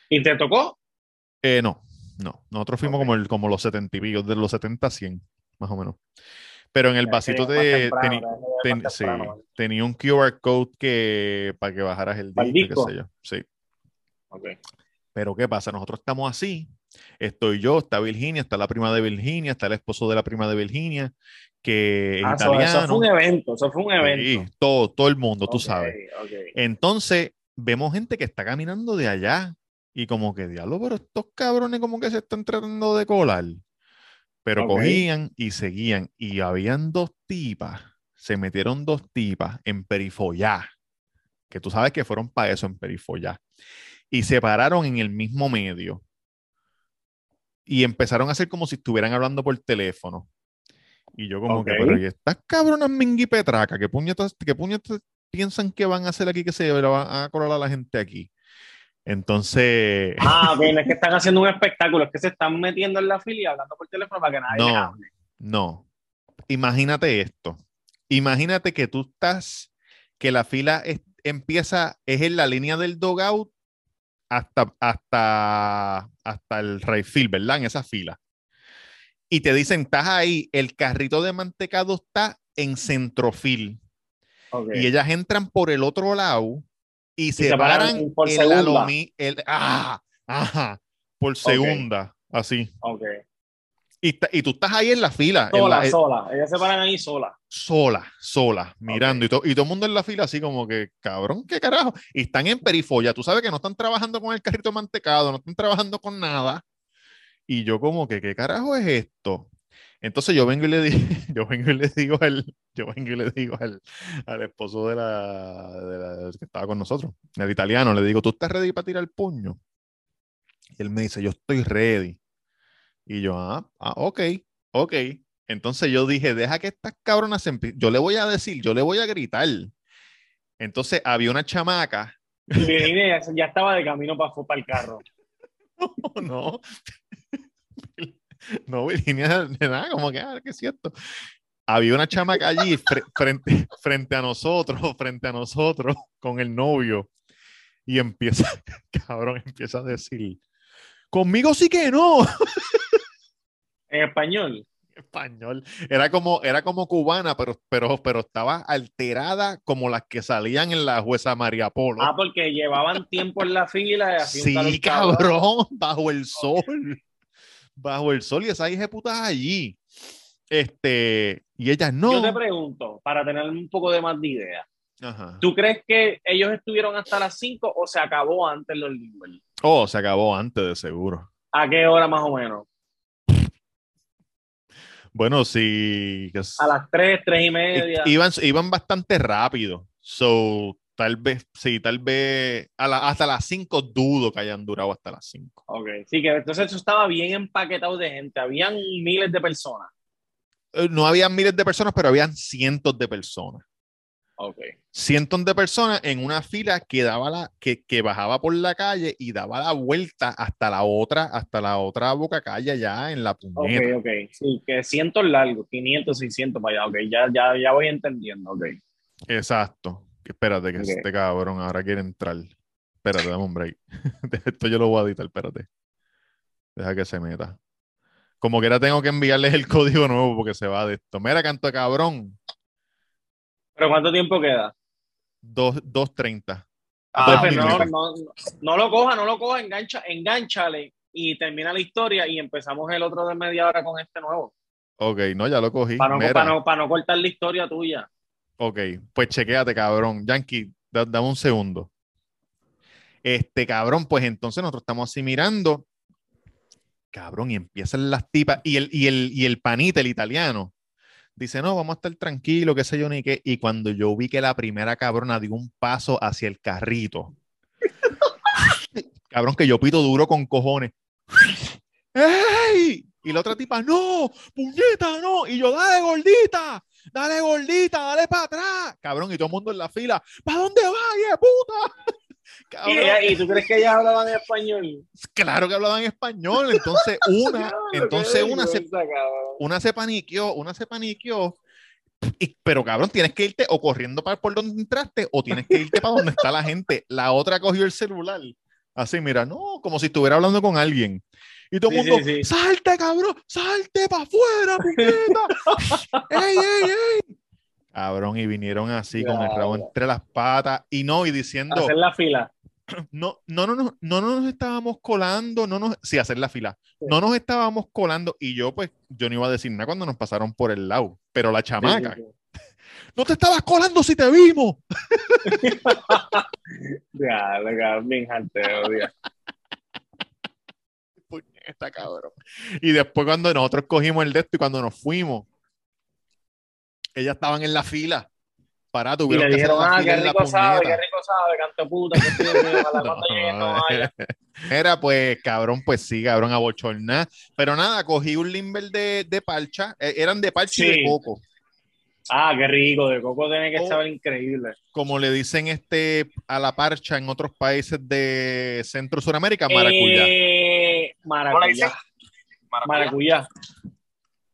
¿Y te tocó? Eh, no, no. Nosotros fuimos Ok. como, el, como los 70 y pico, de los 70 a 100, más o menos. Pero en el vasito de. temprano, ten- más sí, temprano. tenía un QR code que para que bajaras el ¿Para el disco, qué sé yo. Sí. Ok. Pero ¿qué pasa? Nosotros estamos así. Estoy yo, está Virginia, está la prima de Virginia, está el esposo de la prima de Virginia, que es Ah, eso, italiano. eso fue un evento, eso fue un evento. Sí, todo, todo el mundo, tú sabes. Entonces, vemos gente que está caminando de allá y como que, diablo, pero estos cabrones como que se están tratando de colar. Pero cogían y seguían y habían dos tipas, se metieron dos tipas en perifollá, que tú sabes que fueron para eso en perifollá, y se pararon en el mismo medio y empezaron a hacer como si estuvieran hablando por teléfono. Y yo como que, Ok. pero ¿y estas cabronas mingui petraca? ¿Qué puñetas, qué puñetas piensan que van a hacer aquí que se van a colar a la gente aquí? Entonces, Ah, no es que están haciendo un espectáculo, es que se están metiendo en la fila y hablando por teléfono para que nadie les no, hable. no. Imagínate esto. Imagínate que tú estás, que la fila es- empieza, es en la línea del dogout hasta, hasta, hasta el Rayfield, ¿verdad? En esa fila. Y te dicen, estás ahí, el carrito de mantecado está en centrofil. Ok. y ellas entran por el otro lado y se se paran por en segunda. el, ah, ajá, por segunda, así. Y, y tú estás ahí en la fila, Sola, la- eh, sola. Ellas se paran ahí sola. sola, sola, mirando, y, to- y todo el mundo en la fila así como que, cabrón, qué carajo. Y están en perifolla, tú sabes que no están trabajando con el carrito mantecado, no están trabajando con nada. Y yo como que, ¿qué carajo es esto? Entonces yo vengo y le digo, yo vengo y le digo al, yo vengo y le digo al, al esposo de la, de la- que estaba con nosotros, el italiano, le digo, ¿tú estás ready para tirar el puño? Y él me dice, yo estoy ready. Y yo, ah, ah, ok, ok. Entonces yo dije, deja que estas cabronas se Yo le voy a decir, yo le voy a gritar. Entonces había una chamaca. Y ya, ya estaba de camino para, para el carro. no. No, Virginia, de nada, como que, ah, que es cierto. Había una chamaca allí fre- frente, frente a nosotros, frente a nosotros, con el novio. Y empieza, cabrón, empieza a decir, conmigo sí que no. En español. español. Era como, era como cubana, pero, pero, pero estaba alterada como las que salían en la jueza María Polo. Ah, porque llevaban tiempo en la fila. y sí, cabrón, bajo el sol. Bajo el sol y esa hija de puta allí. Este, y ella no. Yo te pregunto, para tener un poco de más de idea, Ajá. ¿tú crees que ellos estuvieron hasta las 5 o se acabó antes los Limber? Oh, se acabó antes de seguro. ¿A qué hora más o menos? Bueno, sí. A las 3, 3 y media. iban, iban bastante rápido. So, tal vez, sí, tal vez a la- hasta las 5 dudo que hayan durado hasta las 5. Ok, sí, que entonces eso estaba bien empaquetado de gente. Habían miles de personas. Eh, No habían miles de personas, pero habían cientos de personas. Ok. Cientos de personas en una fila que daba la, que, que bajaba por la calle y daba la vuelta hasta la otra, hasta la otra boca calle ya en la Ok, puñeta. ok. Sí, que cientos largos, 500, 600 para allá. Ok, ya, ya, ya voy entendiendo. Ok. Exacto. Espérate, que Ok. este cabrón ahora quiere entrar. Espérate, dame un break. Esto yo lo voy a editar, espérate. Deja que se meta. Como que ahora tengo que enviarles el código nuevo porque se va de esto. Mira, canto de cabrón. ¿Pero cuánto tiempo queda? Dos- 2.30. Ah, Dos pues no, no, no, no lo coja, no lo coja, engancha, enganchale y termina la historia y empezamos el otro de media hora con este nuevo. Ok, no, ya lo cogí. Para no, para no, para no cortar la historia tuya. Ok, pues chequéate, cabrón. Yankee, da- dame un segundo. Este cabrón, pues entonces nosotros estamos así mirando. Cabrón, y empiezan las tipas. Y el, y el, y el panita, el italiano, dice: No, vamos a estar tranquilos, qué sé yo ni qué. Y cuando yo vi que la primera cabrona dio un paso hacia el carrito, cabrón, que yo pito duro con cojones. ¡Ey! Y la otra tipa, no, puñeta, no. Y yo, dale, gordita, dale, gordita, dale para atrás. Cabrón, y todo el mundo en la fila, ¿para dónde vas, puta? ¿Y, ¿Y tú crees que ellas hablaban español? claro que hablaban español. Entonces, una, entonces una se, una se paniqueó, una se paniqueó. Y- pero cabrón, tienes que irte o corriendo para por donde entraste o tienes que irte para donde está la gente. La otra cogió el celular. Así, mira, no, como si estuviera hablando con alguien. Y todo el Sí, mundo, sí, sí. salte, cabrón, salte para afuera, puñeta. ¡Ey, ey, ey! Cabrón, y vinieron así con el rabo Ya, ya. entre las patas y no, y diciendo, Hacer la fila. no, no, no, no, no nos estábamos colando, no nos, sí, hacer la fila, no nos estábamos colando y yo pues, yo no iba a decir nada cuando nos pasaron por el lado, pero la chamaca, Sí, sí, no te estabas colando si te vimos. Ya, cabrón, bien jalteo, ya. Puñeta, cabrón. Y después cuando nosotros cogimos el de esto y cuando nos fuimos, ellas estaban en la fila. Para, Y tuvieron le que hacer dijeron, ah, qué rico sabe, qué rico sabe, canto puta, que cuando llegue no vaya. Era pues, cabrón, pues sí, cabrón, abochorná. Pero nada, cogí un limber de, de parcha. eh, eran de parcha y de Sí. coco. Ah, qué rico, de coco tiene que Oh. saber increíble. Como le dicen este a la parcha en otros países de Centro Suramérica, maracuyá. Eh, maracuyá. Maracuyá. Maracuyá.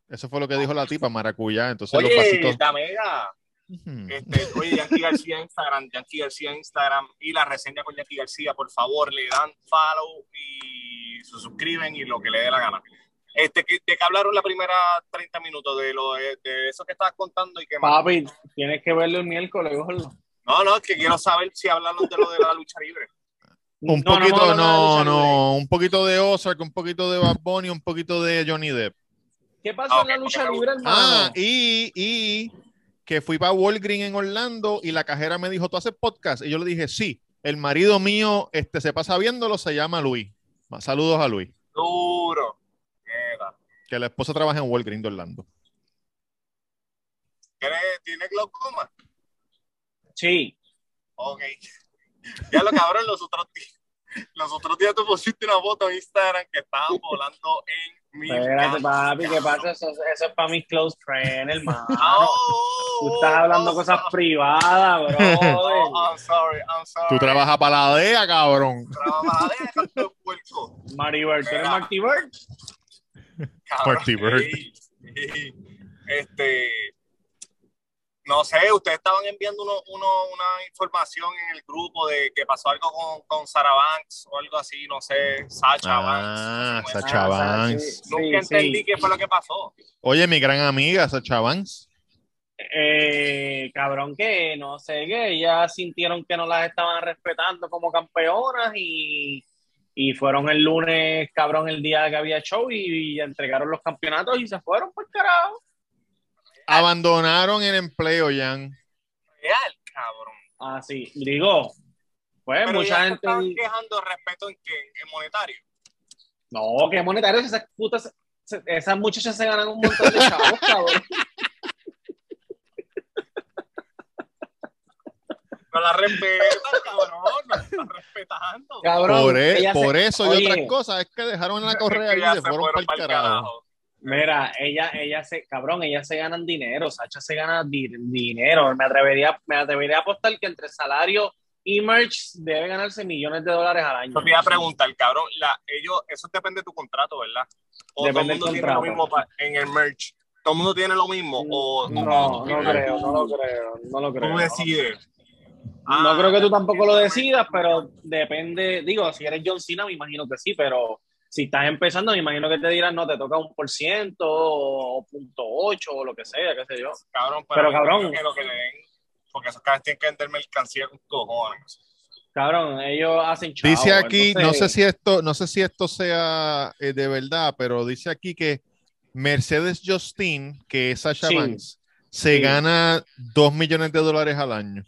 Eso fue lo que dijo la tipa, maracuyá. Entonces los Oye, vasitos. Damega, Ujú. este, oye, Yankee García en Instagram, Yankee García Instagram y la reseña con Yankee García, por favor, le dan follow y se suscriben y lo que le dé la gana. Este, ¿qué- ¿De qué hablaron la primera 30 minutos? De lo de, de eso que estabas contando y que más? Papi, tienes que verlo el miércoles, gordo. No, no, es que quiero saber si hablaron de lo de la lucha libre. Un No, no poquito, no, libre. no, un poquito de Ozark, un poquito de Bad Bunny, un poquito de Johnny Depp. ¿Qué pasó Ah, en la lucha libre, hermano? Ah, y, y que fui para Walgreens en Orlando y la cajera me dijo, ¿tú haces podcast? Y yo le dije, sí. El marido mío este, se pasa viéndolo, se llama Luis. Saludos a Luis, Duro. Que la esposa trabaja en Walgreens de Orlando. ¿Tiene, ¿Tiene glaucoma? Sí. Ok. Ya lo cabrón, los otros días. Los otros días tú pusiste una foto en Instagram que estaban volando en Espérate, papi, ¿qué pasa? Eso, eso es para mis close friends, hermano. Oh, Tú estás hablando oh, cosas privadas, bro. Oh, I'm sorry, I'm sorry. Tú trabajas para la DEA, cabrón. Trabaja, déjate el puerco. Marty Bird, ¿tú eres Marty Bird? Marty Bird. Este, no sé, ustedes estaban enviando uno, uno- una información en el grupo de que pasó algo con, con Sarah Banks o algo así, no sé, Sacha Ah, Banks. no sé. Sacha Ah, Banks. sí, Nunca sí, entendí sí. qué fue lo que pasó. Oye, mi gran amiga, Sacha Banks. Eh, cabrón, que no sé, que ellas sintieron que no las estaban respetando como campeonas y, y fueron el lunes, cabrón, el día que había show y, y entregaron los campeonatos y se fueron por carajo. Abandonaron el empleo, Jan. Real, cabrón. Así, digo, pues Pero mucha gente. estaban quejando respeto en qué, en monetario. No, que monetarios, esas putas, esas muchachas se ganan un montón de chavos, cabrón. No la respetan, cabrón, no la están respetando. Cabrón, Por, e- se- por eso y oye, otras cosas es que dejaron la correa Que y se fueron para el pa'l carajo. Mira, ella, ella se, cabrón, ellas se ganan dinero, Sacha se gana di- dinero. Me atrevería, me atrevería a apostar que entre salario y merch debe ganarse millones de dólares al año. Yo te iba a preguntar, cabrón, la, ellos, eso depende de tu contrato, ¿verdad? O Depende todo el mundo tiene lo mismo pa- en el merch. Todo el mundo tiene lo mismo. O, No, o- no creo, no lo creo, no lo creo. Tú decides. No Ah, creo que tú tampoco lo decidas, pero depende, digo, si eres John Cena, me imagino que sí, pero si estás empezando, me imagino que te dirán, no, te toca un por ciento o punto ocho o lo que sea, qué sé yo. Cabrón, pero, Pero, cabrón. que le den, porque esos cabros tienen que vender mercancía con cojones. Cabrón, ellos hacen chavos. Dice aquí, no sé si esto, no sé si esto sea eh, de verdad, pero dice aquí que Mercedes Justin, que es Sasha Sí. Banks, se Sí. gana dos millones de dólares al año.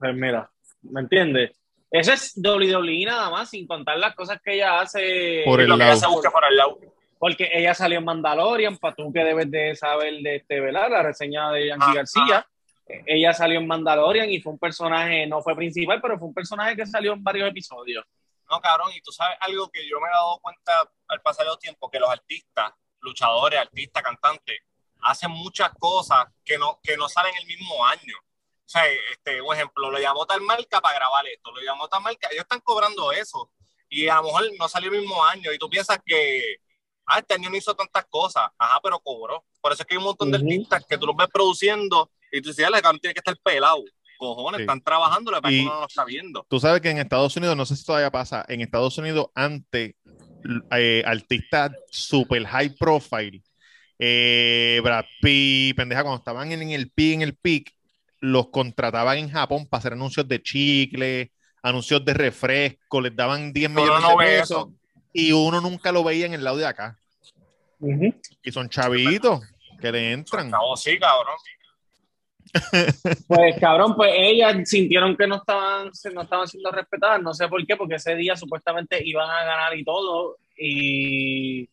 Pues mira, ¿me entiendes? Eso es WWE nada más, sin contar las cosas que ella hace. Por Y el lo que lado. ella se busca para el lado. Porque ella salió en Mandalorian, para tú que debes de saber de este, ¿verdad? La reseña de Yankee Ah, García. Ella salió en Mandalorian y fue un personaje, no fue principal, pero fue un personaje que salió en varios episodios. No, cabrón, y tú sabes algo que yo me he dado cuenta al pasar los tiempos, que los artistas, luchadores, artistas, cantantes, hacen muchas cosas que no, que no salen el mismo año. O sea, este, un ejemplo, lo llamó tal marca para grabar esto, lo llamó tal marca, ellos están cobrando eso. Y a lo mejor no salió el mismo año, y tú piensas que, ah, este año no hizo tantas cosas, ajá, pero cobró. Por eso es que hay un montón de artistas que tú los ves produciendo y tú dices, "Dale, cabrón, tiene que estar pelado. Cojones, Sí. están trabajando, Y- uno no lo está viendo. Tú sabes que en Estados Unidos, no sé si todavía pasa, en Estados Unidos antes, eh, artistas super high profile, eh, Brad Pitt, pendeja, cuando estaban en, en el peak, en el peak, los contrataban en Japón para hacer anuncios de chicle, anuncios de refresco, les daban 10 Uno millones no de pesos eso. y uno nunca lo veía en el lado de acá. Y son chavitos que le entran. No, sí, cabrón. Pues cabrón, pues ellas sintieron que no estaban, no estaban siendo respetadas, no sé por qué, porque ese día supuestamente iban a ganar y todo, y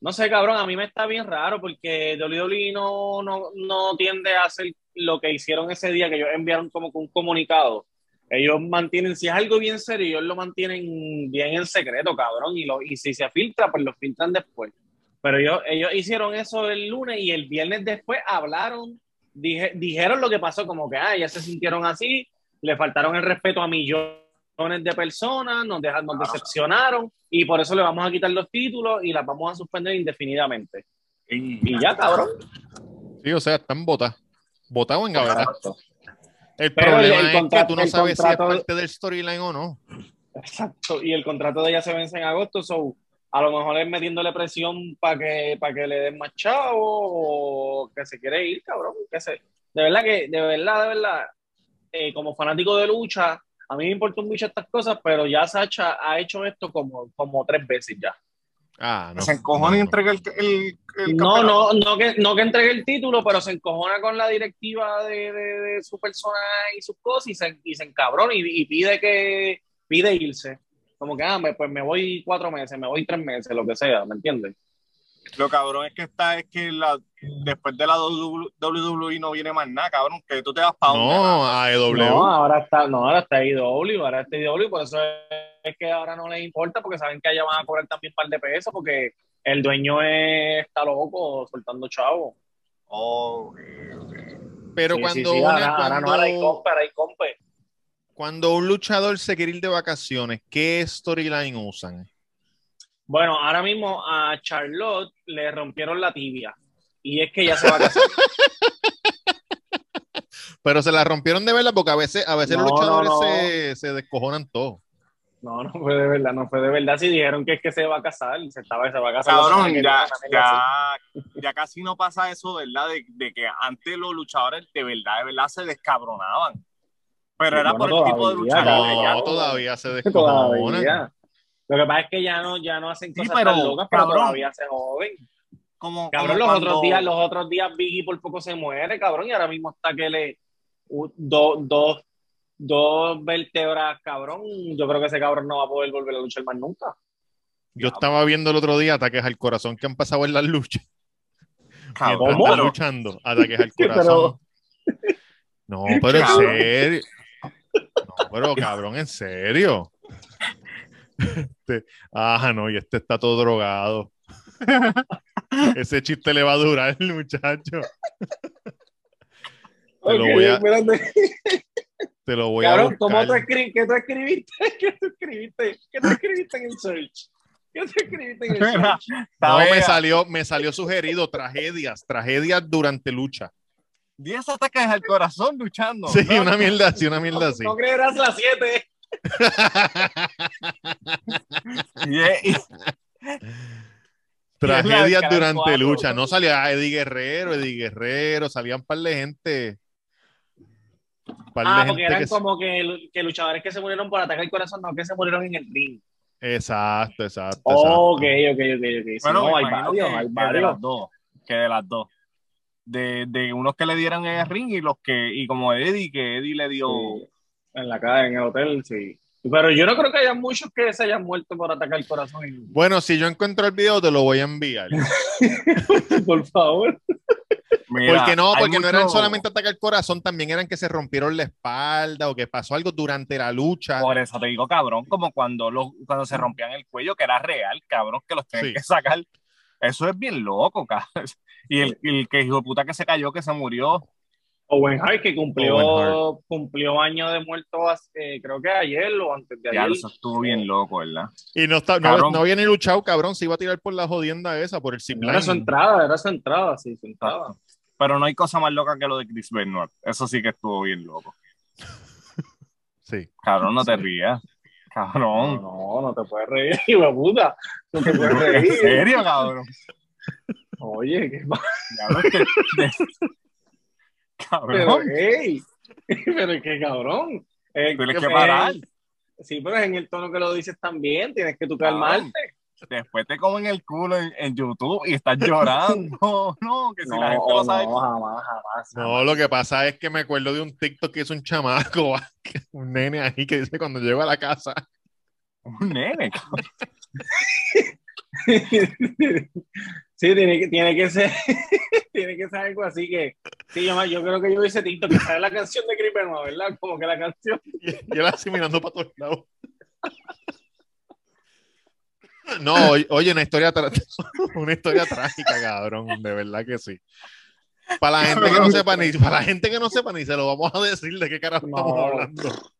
no sé, cabrón, a mí me está bien raro porque WWE no, no, no tiende a hacer lo que hicieron ese día, que ellos enviaron como que un comunicado. Ellos mantienen, si es algo bien serio, ellos lo mantienen bien en secreto, cabrón, y, lo, y si se filtra, pues lo filtran después. Pero ellos, ellos hicieron eso el lunes y el viernes después hablaron dije- dijeron lo que pasó, como que ah, ya se sintieron así, le faltaron el respeto a millones de personas, nos, dejaron, nos decepcionaron y por eso le vamos a quitar los títulos y las vamos a suspender indefinidamente. Y ya, cabrón. Sí, o sea, están botados. Botados en gaveta. Exacto. El Pero el- problema el es que contrato- tú no el sabes si contrato- es parte del storyline o no. Exacto. Y el contrato de ella se vence en agosto, so a lo mejor es metiéndole presión para que, para que le den más chavo o que se quiere ir, cabrón. Que se, de verdad que, de verdad, de verdad, eh, como fanático de lucha, a mí me importan mucho estas cosas, pero ya Sacha ha hecho esto como, como tres veces ya. Ah, no. se encojona y no, entrega el, el, el No, no, no que, no que entregue el título, pero se encojona con la directiva de, de- de su persona y sus cosas y se, y se encabrona y, y pide que pide irse. Como que, ah, me- pues me voy cuatro meses, me voy tres meses, lo que sea, ¿me entiendes? Lo cabrón es que está, es que la, después de la WWE no viene más nada, cabrón, que tú te vas para No, AEW. No, ahora está, no, ahora está IW, ahora está IW, por eso es que ahora no les importa, porque saben que allá van a cobrar también un par de pesos, porque el dueño es- está loco soltando chavo. Oh. Pero Sí, cuando, sí, una- ahora, ahora no, ahora hay cuando, compa, ahora hay compa. cuando un luchador se quiere ir de vacaciones, ¿qué storyline usan? Bueno, ahora mismo a Charlotte le rompieron la tibia. Y es que ya se va a casar. Pero se la rompieron de verdad porque a veces, a veces los No, luchadores no. Se, se descojonan todo. No, no fue de verdad, no fue de verdad. Si dijeron que es que se va a casar, se, estaba, se va a casar. Cabrón, ya, ya, ya casi no pasa eso, ¿verdad? De, de que antes los luchadores de verdad, de verdad se descabronaban. Pero era Bueno, por el tipo de todavía, luchador. cabrón. ya No, no. todavía se descojonan. Todavía. Lo que pasa es que ya no, ya no hacen Sí, cosas pero, tan locas, pero cabrón. todavía se joden. Como, Cabrón, como los cuando- otros días, los otros días Biggie por poco se muere, cabrón, y ahora mismo está que le u- do- dos dos vértebras, cabrón. Yo creo que ese cabrón no va a poder volver a luchar más nunca. Yo estaba viendo el otro día ataques al corazón que han pasado en las luchas. Cabrón, ¿Cómo? están luchando, ataques al Pero- corazón. No, pero en serio. No, pero cabrón, en serio. Este, ah, no, y este está todo drogado. Ese chiste le va a durar, el muchacho. Te lo Ok, voy a, espérate. te lo voy Cabrón, a ¿cómo tú buscar. escribiste? ¿Qué tú escribiste? ¿Qué tú escribiste? ¿Qué tú escribiste en el search? ¿Qué tú escribiste en el search? No, me salió, me salió sugerido tragedias, tragedias durante lucha. 10 ataques al corazón luchando. Sí, ¿no? una mierda así, una mierda así. No creerás las 7. Tragedias durante cuatro. lucha. No salía Eddie Guerrero, Eddie Guerrero, salían un par de gente. Un par Ah, de porque gente eran que- como que, que luchadores que se murieron por atacar el corazón, no que se murieron en el ring. Exacto, exacto. Ok, exacto. ok, ok, ok. Sí, Bueno, no, hay varios, que, hay que de varios. las dos. Que de las dos. De, de unos que le dieron en el ring y los que, y como Eddie, que Eddie le dio. Sí, En la calle, en el hotel, sí. Pero yo no creo que haya muchos que se hayan muerto por atacar el corazón. Bueno, si yo encuentro el video, te lo voy a enviar. por favor. Mira, Porque no, porque no eran solamente atacar el corazón, también eran que se rompieron la espalda o que pasó algo durante la lucha. Por eso te digo, cabrón, como cuando, los, cuando se rompían el cuello, que era real, cabrón, que los tenían Sí. que sacar. Eso es bien loco, cabrón. Y el, y el que hijo de puta que se cayó, que se murió. Owen Hart, que cumplió, Owen cumplió año de muerto, hace- creo que ayer o antes de Ya ayer. eso estuvo bien loco, ¿verdad? Y no, está, no, no había ni luchado, cabrón. Se iba a tirar por la jodienda esa, por el zipline. Era su entrada, era su entrada, sí, su entrada. Pero no hay cosa más loca que lo de Chris Benoit. Eso sí que estuvo bien loco. Sí. Cabrón, no te rías. Cabrón. no, no te puedes reír, hijo puta. No te puedes ¿En reír. serio, cabrón? Oye, qué pa- Pero, hey, pero es que cabrón. Eh, tienes que que es- parar. Sí, pero es en el tono que lo dices también, tienes que tú Cabrón. calmarte. Después te comen el culo en, en YouTube y estás llorando. No, que si No, la gente lo sabe. no, jamás, jamás. No, lo que pasa es que me acuerdo de un TikTok que hizo un chamaco, un nene ahí que dice cuando llego a la casa. Un nene, cabrón. Sí, tiene que, tiene que ser, tiene que ser algo así que, sí, yo, yo creo que yo hice TikTok, que sale la canción de Creeper, ¿no? ¿verdad? Como que la canción. Y y él así mirando para todos lados. No, oye, una historia, una historia trágica, cabrón, de verdad que sí. Para la gente que no sepa ni, para la gente que no sepa ni se lo vamos a decir de qué carajo No. estamos hablando.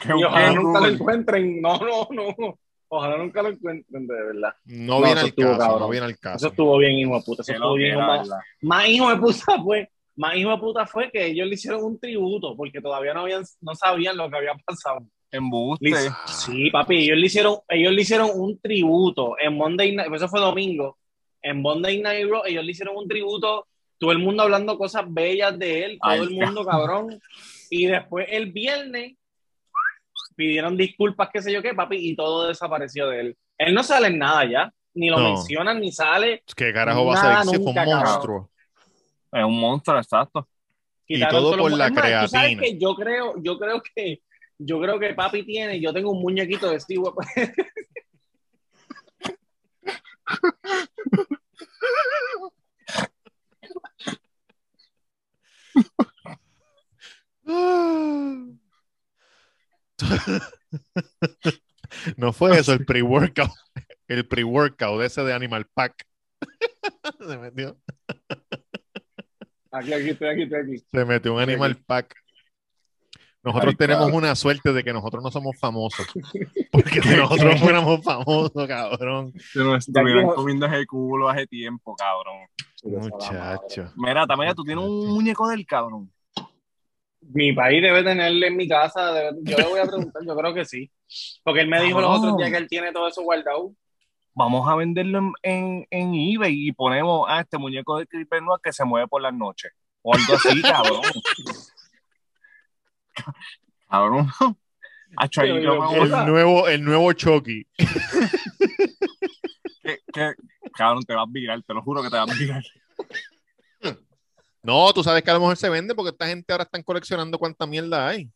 Que ojalá nunca lo encuentren. No, no, no. Ojalá nunca lo encuentren, de verdad. No, No, viene eso al estuvo caso, no cabrón. viene al Eso caso. estuvo bien, hijo de puta. Eso estuvo bien. más, más hijo de puta fue, más hijo de puta fue que ellos le hicieron un tributo porque todavía no habían, no sabían lo que había pasado. Embuste. Le- Sí, papi, ellos le hicieron, ellos le hicieron un tributo en Monday Night, eso fue domingo, en Monday Night Raw, ellos le hicieron un tributo, todo el mundo hablando cosas bellas de él, todo Ay, el mundo cabrón, y después el viernes pidieron disculpas, qué sé yo qué, papi, y todo desapareció de él. Él no sale en nada ya, ni lo No. mencionan, ni sale. ¿Qué carajo va a ser? Si fue un monstruo. Es un monstruo, exacto. Y todo por la Es más, tú sabes creatina. que yo creo, yo creo que, yo creo que papi tiene, yo tengo un muñequito de Steve No fue eso, el pre-workout. El pre-workout ese de Animal Pack. Se metió, Aquí, aquí, estoy aquí, estoy aquí. se metió un Animal aquí. Pack. Nosotros Ay, tenemos una suerte de que nosotros no somos famosos. Porque si nosotros fuéramos famosos, cabrón. Si no estuvieran comiendo ese culo hace tiempo, cabrón. Muchacho. Mira, también tú tienes un muñeco del cabrón. Mi país debe tenerle en mi casa. debe- yo le voy a preguntar, yo creo que sí. Porque él me dijo los otros días que él tiene todo eso guardado. Vamos a venderlo en, en, en eBay y ponemos a este muñeco de Creeper Noir que se mueve por las noches. O algo así, cabrón. cabrón. Yo me El nuevo, el nuevo Chucky. que- que- cabrón, te vas a virar, te lo juro que te vas a virar. No, tú sabes que a lo mejor se vende porque esta gente ahora están coleccionando cuánta mierda hay.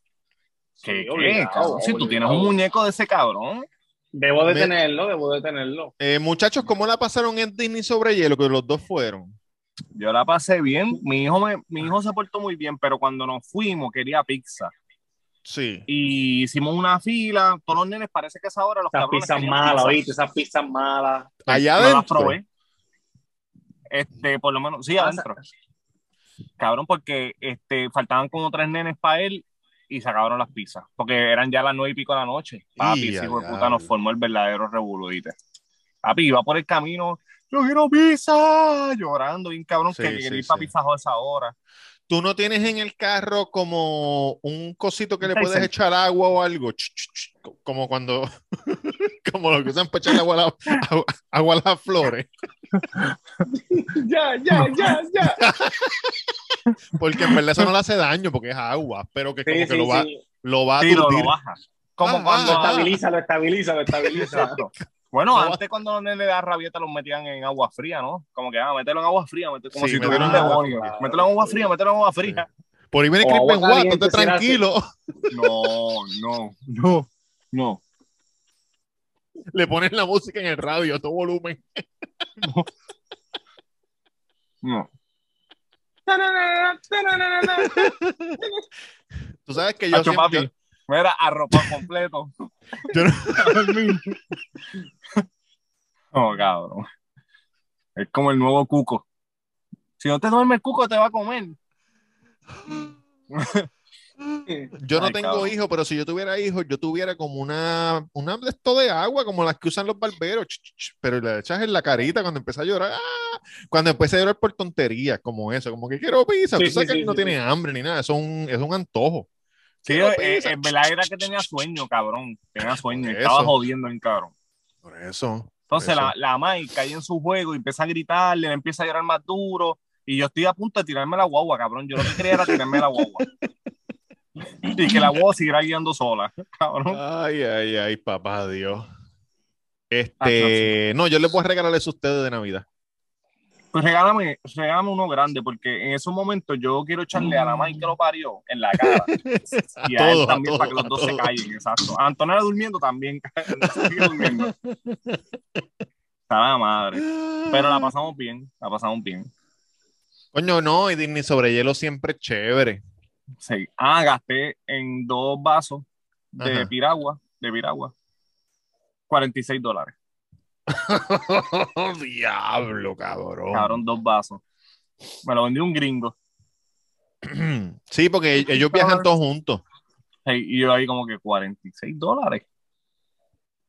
¿Qué, Sí, qué, cabrón? Si tú tienes un muñeco de ese cabrón. Debo de Me- tenerlo, debo de tenerlo. Eh, muchachos, ¿cómo la pasaron en Disney sobre hielo? Que los dos fueron. Yo la pasé bien. Mi hijo, me, mi hijo se portó muy bien, pero cuando nos fuimos quería pizza. Sí. Y hicimos una fila. Todos los nenes, parece que es ahora los Esas cabrones pizzas malas. ¿oíste? Esas pizzas malas. Allá No las adentro. probé. Este, por lo menos, sí, adentro. Cabrón, porque este, faltaban como tres nenes para él y se acabaron las pizzas. Porque eran ya las nueve y pico de la noche. Papi, Y ese hijo de puta nos formó el verdadero revoludite. Papi, iba por el camino. Yo quiero pizza, llorando, bien cabrón, Sí, que sí, quería ir para pizza a esa hora. ¿Tú no tienes en el carro como un cosito que le puedes echar agua o algo? Ch, ch, ch, como cuando, como lo que usan para echar agua a, la- agua- agua a las flores. Ya, ya, ya, ya. Porque en verdad eso no le hace daño porque es agua, pero que como Sí, que lo va, sí. lo va a Sí, lo, baja. Como Ah, cuando. ah, Lo estabiliza, lo estabiliza, lo estabiliza. Bueno, No antes cuando los nenes rabieta los metían en agua fría, ¿no? Como que, ah, mételo en agua fría, mételo- como Sí, si tuviera un en agua demonio. fría. Mételo en agua fría, mételo en agua fría. Por ahí viene agua Watt, será tranquilo. No, no, no, no. Le pones la música en el radio a todo volumen. No. Tú sabes que yo, siempre-. Mira, arropado completo. yo no- Oh, cabrón. Es como el nuevo cuco. Si no te duerme el cuco, te va a comer. Yo no Ay, tengo cabrón. hijos, pero si yo tuviera hijos, yo tuviera como una, una de esto de agua, como las que usan los barberos, ch, ch, ch, pero le echas en la carita cuando empieza a llorar, ¡ah! cuando empieza a llorar por tonterías, como eso, como que quiero pizza, Sí, tú sabes sí, que sí, él no sí, tiene hambre ni nada, es un, es un antojo. Sí, Quiero eh, en verdad era que tenía sueño, cabrón. Tenía sueño. Estaba jodiendo en cabrón. Por eso. Entonces la, la Mai cae en su juego y empieza a gritarle, le empieza a llorar más duro. Y yo estoy a punto de tirarme la guagua, cabrón. Yo lo que quería era tirarme la guagua. y que la guagua siguiera guiando sola, cabrón. Ay, ay, ay, papá Dios. Ah, Este, no, yo les voy a regalar eso a ustedes de Navidad. Pues regálame, regálame uno grande, porque en esos momentos yo quiero echarle a la Mai que lo parió en la cara. y a, él también para que los dos se callen, exacto. A Antonella durmiendo también. sigue durmiendo. Está la madre. Pero la pasamos bien, la pasamos bien. Coño, no, y Disney sobre hielo siempre es chévere. Sí. Ah, gasté en dos vasos de Ajá. piragua, de piragua. 46 dólares. Diablo, cabrón. Cabrón, dos vasos. Me lo vendió un gringo. Sí, porque ellos viajan todos juntos. Hey, y yo ahí como que 46 dólares.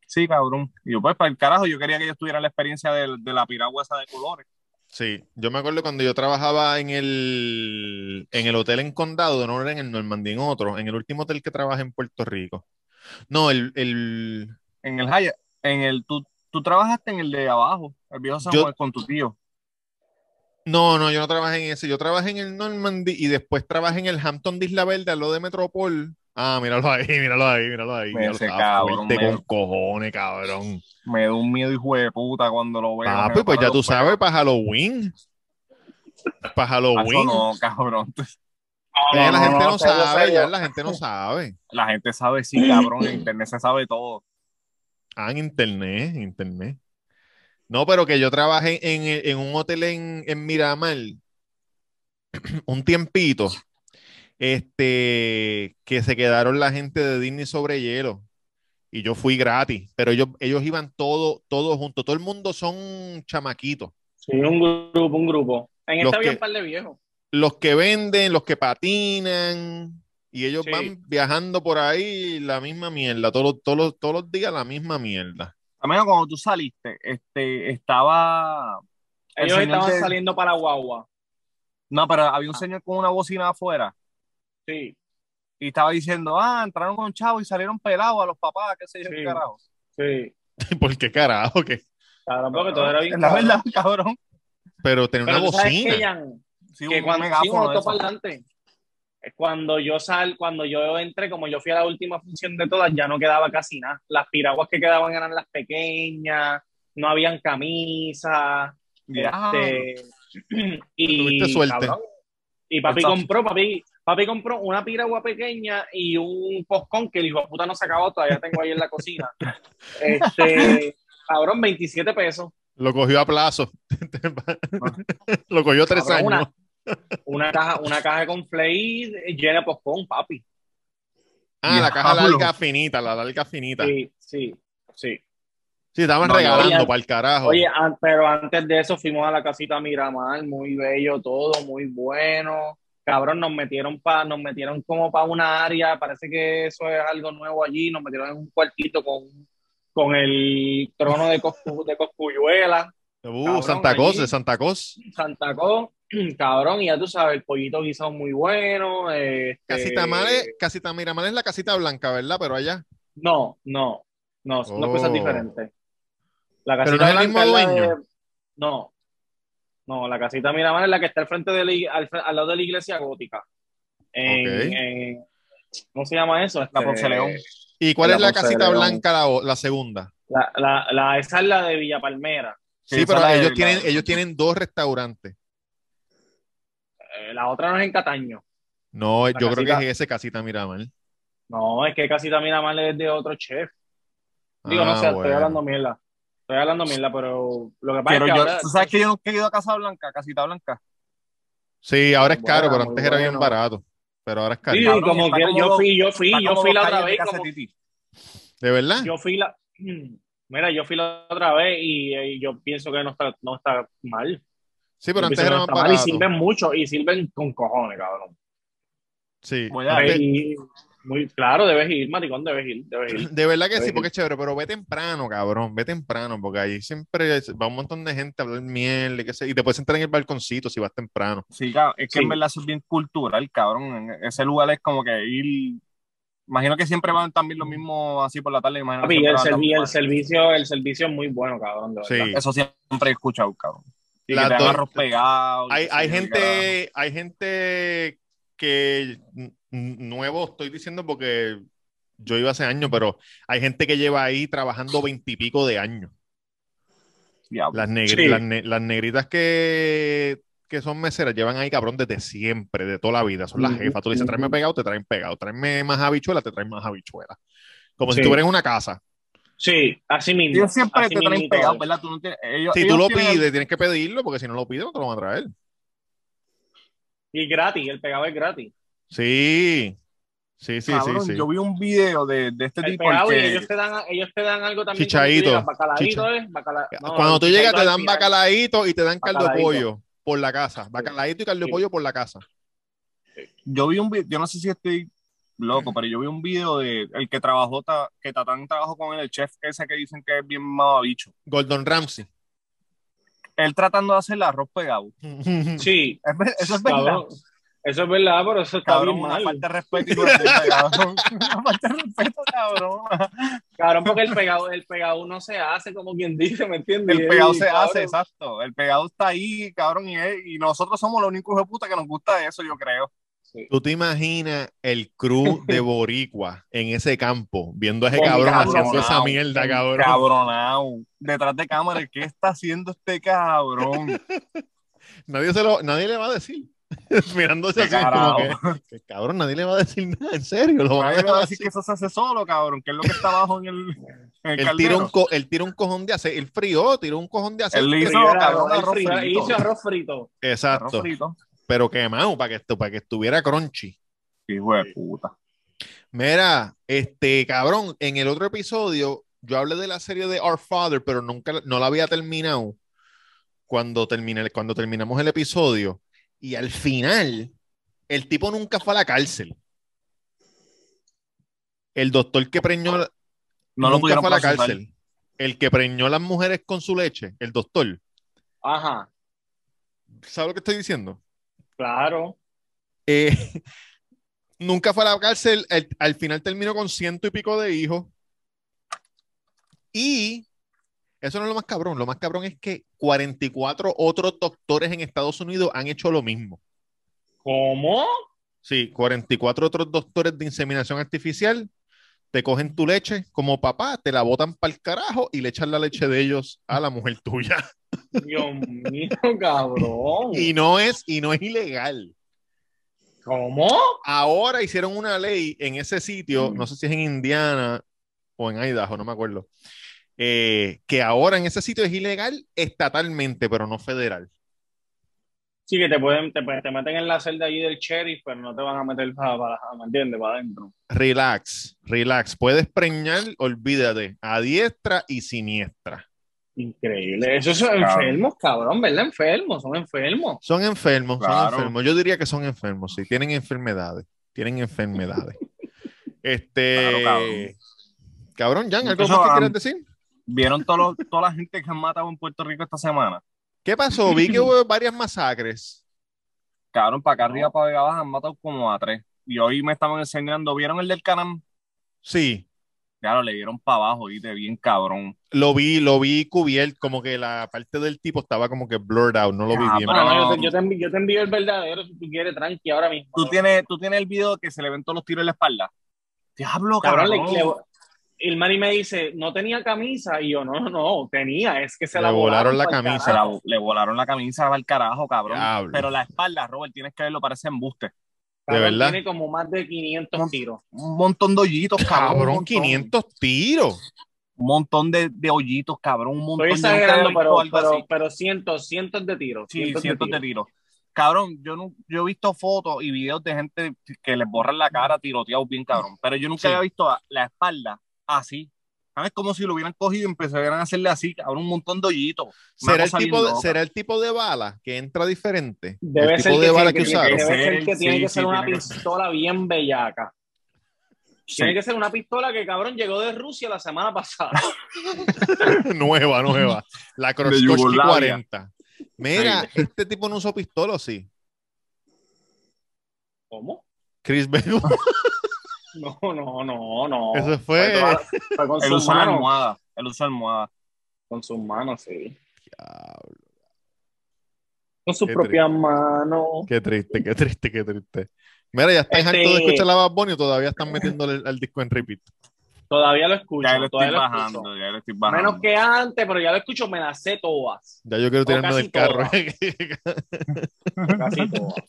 Sí, cabrón. Y yo, pues, para el carajo, yo quería que ellos tuvieran la experiencia de, de la piragua esa de colores. Sí, yo me acuerdo cuando yo trabajaba en el, en el hotel en Condado, no era en el Normandía, en otro, en el último hotel que trabajé en Puerto Rico. No, el, el En el Hyatt, en el, tú, tú trabajaste en el de abajo, el viejo San Yo- Juan con tu tío. no, no, yo no trabajé en ese, yo trabajé en el Normandy y después trabajé en el Hampton de Isla Verde, a lo de Metropol. Ah, míralo ahí, míralo ahí, míralo ahí. míralo, Ese cabrón, me- con cojones, cabrón. Me da un miedo hijo de puta cuando lo veo. Me pues ya tú sabes, para Halloween. Para. Halloween. No, cabrón. Ya la no, gente no, no, sabe, ya la gente no sabe. La gente sabe, sí, cabrón. En internet se sabe todo. Ah, en internet, en internet. No, pero que yo trabajé en, en un hotel en, en Miramar un tiempito, este, que se quedaron la gente de Disney sobre hielo y yo fui gratis, pero ellos, ellos iban todos todo juntos, todo el mundo son chamaquitos. Sí, un grupo, un grupo. En Los esta había un par de viejos. Los que venden, los que patinan, y ellos Sí. van viajando por ahí la misma mierda, todos, los- todos, los- todos los días la misma mierda. También cuando tú saliste, este, estaba. el Ellos estaban de- saliendo para guagua. No, pero había un señor con una bocina afuera Sí, y estaba diciendo, ah, entraron con chavo y salieron pelados a los papás, qué sé yo, Sí. qué carajo. sí. ¿Por qué carajo? ¿Qué? Claro, porque todo era bien. Es la verdad, cabrón. Pero tener Pero una bocina. que, Jan, Sí, que un cuando sí, un cuando yo sal, cuando yo entré, como yo fui a la última función de todas, ya no quedaba casi nada. Las piraguas que quedaban eran las pequeñas, no habían camisas, Ya. este, y Tuviste suerte. cabrón, y papi Exacto. compró, papi, papi compró una piragua pequeña y un poscón que el hijo de puta no se acabó, todavía tengo ahí en la cocina. Este, cabrón, 27 pesos. Lo cogió a plazo. Lo cogió tres Cabrón, años. Una, una caja, una caja con flay llena de poscón, papi. Ah, la caja Diablo. larga finita, la larga finita. Sí, Sí, sí, sí. estaban No, regalando para el carajo. Oye, an- pero antes de eso fuimos a la casita Miramar, muy bello todo, muy bueno. Cabrón, nos metieron pa, nos metieron como para una área, parece que eso es algo nuevo allí, nos metieron en un cuartito con, con el trono de, Coscu- de Coscuyuela, uh, cabrón, Santa Cosa, allí. de Santa Cosa. Santa Co, cabrón, y ya tú sabes, el pollito guisado muy bueno. este- Casita Mare, Casita Miramar es la casita blanca, ¿verdad? Pero allá. No, no, no, son dos Oh. cosas diferentes. La Pero casita no es el blanca mismo de- dueño. No, no, la casita Miramar es la que está al frente de la, al, al lado de la iglesia gótica. En, Ok. en- ¿Cómo se llama eso? La Ponce León. ¿Y cuál La es la Ponce casita blanca, la, segunda? La, esa es la de Villa Palmera. Sí, pero ellos de- tienen, ellos tienen dos restaurantes. Eh, la otra no es en Cataño. No, yo creo que es ese Casita Miramar. No, es que casita Miramar es de otro chef. Digo, no Ah, sé, estoy bueno. hablando mierda. Estoy hablando mierda, pero lo que pasa Pero es que yo, ahora- ¿tú sabes que yo nunca he ido a Casa Blanca, Casita Blanca? Sí, ahora es caro, Bueno, pero antes era bien bueno. barato. Pero ahora es Sí, caro. Cabrón, como que yo fui, yo fui, yo fui la otra de vez. Como- Titi. ¿De verdad? yo fui la mira yo fui la otra vez y, yo pienso que no está no está mal Sí, pero antes pienso que era no más mal y sirven mucho y sirven con cojones cabrón Sí. Voy a Antes- muy claro debes ir maricón debes ir debes ir De verdad que sí, Sí. porque es chévere, pero ve temprano, cabrón, ve temprano, porque ahí siempre va un montón de gente a hablar miel y, qué sé, y te puedes sentar en el balconcito si vas temprano. Sí, cabrón, es que Sí. en verdad eso es bien cultural, cabrón. En ese lugar es como que ir. Imagino que siempre van también los mismos así por la tarde. Imagino que Papi, el, servi- el servicio el servicio es muy bueno cabrón de Sí. Eso siempre he escuchado, cabrón. Y Las que te dan dos- arroz pegado. y Hay, gente, hay gente que nuevo estoy diciendo porque yo iba hace años, pero hay gente que lleva ahí trabajando veintipico de años. Las, negri- Sí. las, ne- las negritas que, que son meseras llevan ahí cabrón desde siempre, de toda la vida. Son las jefas. Tú le dices, tráeme pegado, te traen pegado. Tráeme más habichuelas, te traen más habichuelas. Como si Sí. estuvieras en una casa. Sí así mismo Ellos siempre así te traen pegado. ¿verdad? Tú no tienes, ellos, Si tú ellos lo tienen- pides, tienes que pedirlo, porque si no lo pides, no te lo van a traer. y gratis el pegado es gratis Sí. Sí, sí, cabrón, sí, sí. Yo vi un video de, de este el tipo. pegado que- ellos te dan ellos te dan algo también Chichaíto. cuando tú llegas, bacalaíto Chicha- es bacala- no, Cuando el tú llegas, chichaíto te dan bacalaíto y te dan caldo de Bacalaíto. pollo por la casa. Bacalaíto y caldo de Sí. pollo por la casa. yo vi un video, yo no sé si estoy loco, pero yo vi un video de el que trabajó, ta- que Tatán trabajó con él, el chef ese que dicen que es bien mamabicho. Gordon Ramsay. Él tratando de hacer el arroz pegado. sí Es Eso es verdad. cabrón. Eso es verdad, pero eso está Cabrón, bien una mal. falta de respeto y cabrón. Una falta de respeto, cabrón. Cabrón, porque el pegado, el pegado no se hace, como quien dice, ¿me entiendes? El pegado y, se cabrón, hace, exacto. El pegado está ahí, cabrón, y, es- y nosotros somos los únicos de puta que nos gusta eso, yo creo. Sí. ¿Tú te imaginas el crew de Boricua en ese campo viendo a ese cabrón cabrón, haciendo esa mierda, cabrón? Cabronao. Detrás de cámara, ¿qué está haciendo este cabrón? Nadie, se lo, nadie le va a decir. Mirándose Qué así como que, que, cabrón, nadie le va a decir nada, en serio. Lo Nadie le va a decir así. que eso se hace solo, cabrón, que es lo que está abajo en el, en el Él tira, un co- él tira un cojón de aceite, él frió, tiró un cojón de aceite. Él hizo, Frío, cabrón, el arroz frío, frito. hizo arroz frito. Exacto, Arroz frito. Pero quemado para que, para que estuviera crunchy. Hijo de puta. Mira, este cabrón, en el otro episodio yo hablé de la serie de Our Father, pero nunca no la había terminado cuando terminé, cuando terminamos el episodio y al final el tipo nunca fue a la cárcel. El doctor que preñó No nunca fue a la cárcel. El que preñó a las mujeres con su leche, el doctor. Ajá, ¿Sabes lo que estoy diciendo? Claro. Eh, nunca fue a la cárcel. el- al final terminó con ciento y pico de hijos. Y eso no es lo más cabrón. Lo más cabrón es que 44 otros doctores en Estados Unidos han hecho lo mismo. ¿Cómo? Sí, 44 otros doctores de inseminación artificial te cogen tu leche como papá, te la botan para el carajo y le echan la leche de ellos a la mujer tuya. Dios mío, cabrón. Y no es, y no es ilegal. ¿Cómo? Ahora hicieron una ley en ese sitio, no sé si es en Indiana o en Idaho, no me acuerdo, eh, que ahora en ese sitio es ilegal estatalmente, pero no federal. Sí, que te pueden, te, te meten en la celda allí del sheriff, pero no te van a meter para, para ¿me entiendes? Para adentro. Relax, relax. Puedes preñar, olvídate, a diestra y siniestra. Increíble. Esos son enfermos, cabrón, ¿verdad? Enfermos, son enfermos. Son enfermos, son enfermos. Yo diría que son enfermos, sí, tienen enfermedades, tienen enfermedades. Este, Claro, cabrón. cabrón, Jan, ¿algo Incluso, más que um, quieras decir? ¿Vieron todo lo- toda la gente que han matado en Puerto Rico esta semana? ¿Qué pasó? Vi que hubo varias masacres. Cabrón, para acá arriba, para Vega Baja, han matado como a tres. Y hoy me estaban enseñando, ¿vieron el del Canam? Sí, Lo le dieron para abajo, ¿viste? Bien cabrón. lo vi, lo vi cubierto, como que la parte del tipo estaba como que blurred out, no lo vi Ah, bien. pero- Bueno, no, yo, te, yo, te envío, yo te envío el verdadero si tú quieres, tranqui, ahora mismo. ¿Tú tienes, tú tienes el video que se le ven todos los tiros en la espalda. Diablo, Cabrón, cabrón. le- le- el Manny me dice, no tenía camisa, y yo, no, no, no, tenía, es que se Le la volaron la pa'l camisa. La- le volaron la camisa al carajo, cabrón. Diablo. Pero la espalda, Robert, tienes que verlo, parece embuste. Cabrón, verdad. Tiene como más de 500 tiros. Un montón de hoyitos, cabrón. Cabrón, montón. 500 tiros. Un montón de, de hoyitos, cabrón. Un montón Estoy de pero, pero, así. pero cientos, cientos de tiros. Sí, cientos, cientos de de tiros. Cabrón, yo, no, yo he visto fotos y videos de gente que les borran la cara tiroteados bien cabrón, pero yo nunca Sí. había visto la espalda así. ¿Sabes? Como si lo hubieran cogido y empezaran a hacerle así, cabrón, un montón de hoyitos. ¿Será el, tipo de. ¿Será el tipo de bala que entra diferente? Debe el ser tipo que, de bala tiene que que, usaron. debe ser Sí, que tiene que sí, ser una que ser. pistola bien bellaca. Sí. Tiene que ser una pistola que, cabrón, llegó de Rusia la semana pasada. nueva, nueva. La Kroskoski Yugoslavia. 40. Mira, este tipo no usó pistola, ¿o sí. ¿Cómo? Chris Benoit. No, no, no, no. Eso fue- toda- fue con Él sus usa la manos. almohada. Él usa almohada. Con sus manos, sí. Diablo, Con sus Qué propias manos. Qué triste, qué triste, qué triste. Mira, ya están Este- hartos de escuchar la Bad Bunny o todavía están metiéndole el- al disco en repeat. Todavía lo escucho. Ya le estoy todavía lo bajando, escucho. ya le estoy bajando. Menos que antes, pero ya lo escucho, me las sé todas. Ya yo quiero tirarme del carro. Casi todas.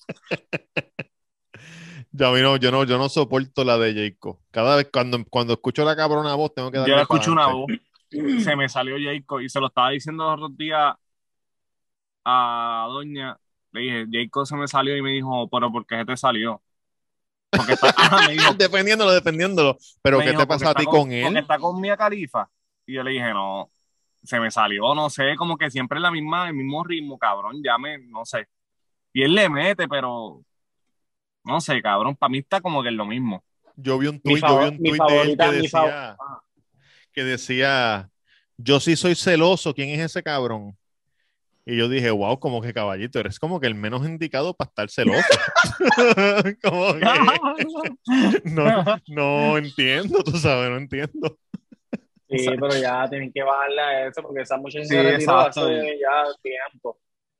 Ya, a mí no, yo no, yo no soporto la de Jacob. Cada vez cuando, cuando escucho la cabrona voz, tengo que darle Yo le escucho una voz. Se me salió Jacob y se lo estaba diciendo los otros días a Doña. Le dije, Jacob se me salió y me dijo, pero ¿por qué se te salió? Porque está, ah, me dijo, Defendiéndolo, defendiéndolo. Pero ¿qué dijo, te pasa a "Porque ti con Porque él? está con Mia Califa. Y yo le dije, no, se me salió, no sé, como que siempre la misma, el mismo ritmo, cabrón, ya me, no sé. Y él le mete, pero no sé, cabrón, para mí está como que es lo mismo. Yo vi un tuit, yo vi un tuit de él que decía, que decía, yo sí soy celoso, ¿quién es ese cabrón? Y yo dije, wow, como que caballito, eres como que el menos indicado para estar celoso. como que no, no entiendo, tú sabes, no entiendo. Sí, pero ya tienen que bajarle a eso porque esa muchacha Sí, se retiró exacto. hace ya tiempo.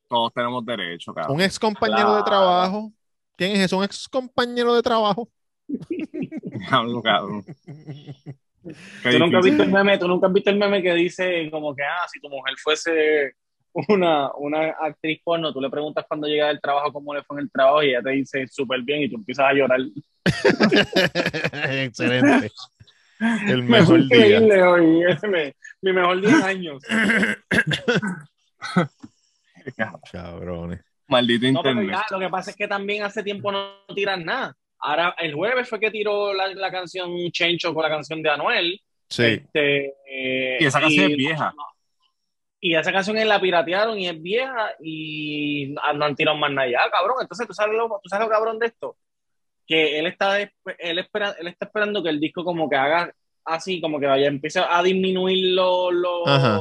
Todos tenemos derecho, cabrón. Un ex compañero de trabajo. ¿Quién es eso? Un ex compañero de trabajo. Diablo, cabrón. ¿Tú nunca, has visto el meme, tú nunca has visto el meme que dice como que, ah, si tu mujer fuese una, una actriz porno, tú le preguntas cuando llega del trabajo cómo le fue en el trabajo y ella te dice súper bien y tú empiezas a llorar. Excelente. El mejor día. Hoy, ese me- mi mejor día en años. Cabrones. Maldito No, pero internet. ya, lo que pasa es que también hace tiempo no tiran nada. Ahora, el jueves fue que tiró la, la canción Chencho con la canción de Anuel. Sí. Este, eh, Y esa canción y- es vieja. Y esa canción la piratearon y es vieja y no han tirado más nada ya, cabrón. Entonces, ¿tú sabes, lo, ¿tú sabes lo cabrón de esto? Que él está, él, espera, él está esperando que el disco como que haga así, como que vaya, empiece a disminuir los, los, Ajá.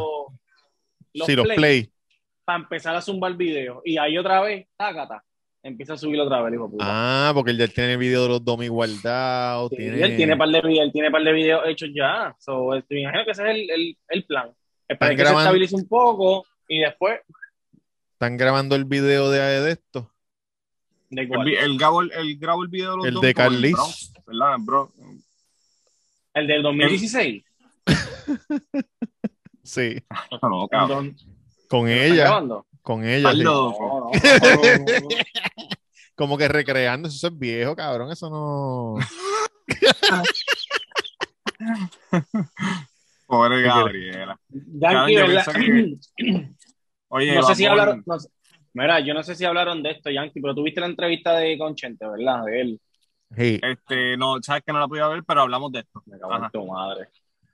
los sí, los play. Para empezar a zumbar video. Y ahí otra vez, tácata, empieza a subir otra vez, hijo puta. Ah, porque él ya tiene el video de los domi guardados. Sí, tiene... él tiene par de videos, él tiene par de videos hechos ya. So, este, me imagino que ese es el, el, el plan. Esperar Están que se estabilice un poco y después Están grabando el video de, de esto. de El, el, grabó, el, el grabó el video de los El dos de el Carlis. Bronx, ¿Verdad? Bro. El del 2016. Sí. No, cabrón. Con ¿están ella. Con ella. sí. Aldo. No, no, no, no, no. Como que recreando. Eso es viejo, cabrón. Eso no. Pobre Gabriela. Yankee, Oye, No sé si hablaron. no sé- Mira, yo no sé si hablaron de esto, Yankee, pero tuviste la entrevista de Conchente, ¿verdad? De él. Sí. Este, no, sabes que no la podía ver, pero hablamos de esto. Me cago en tu madre.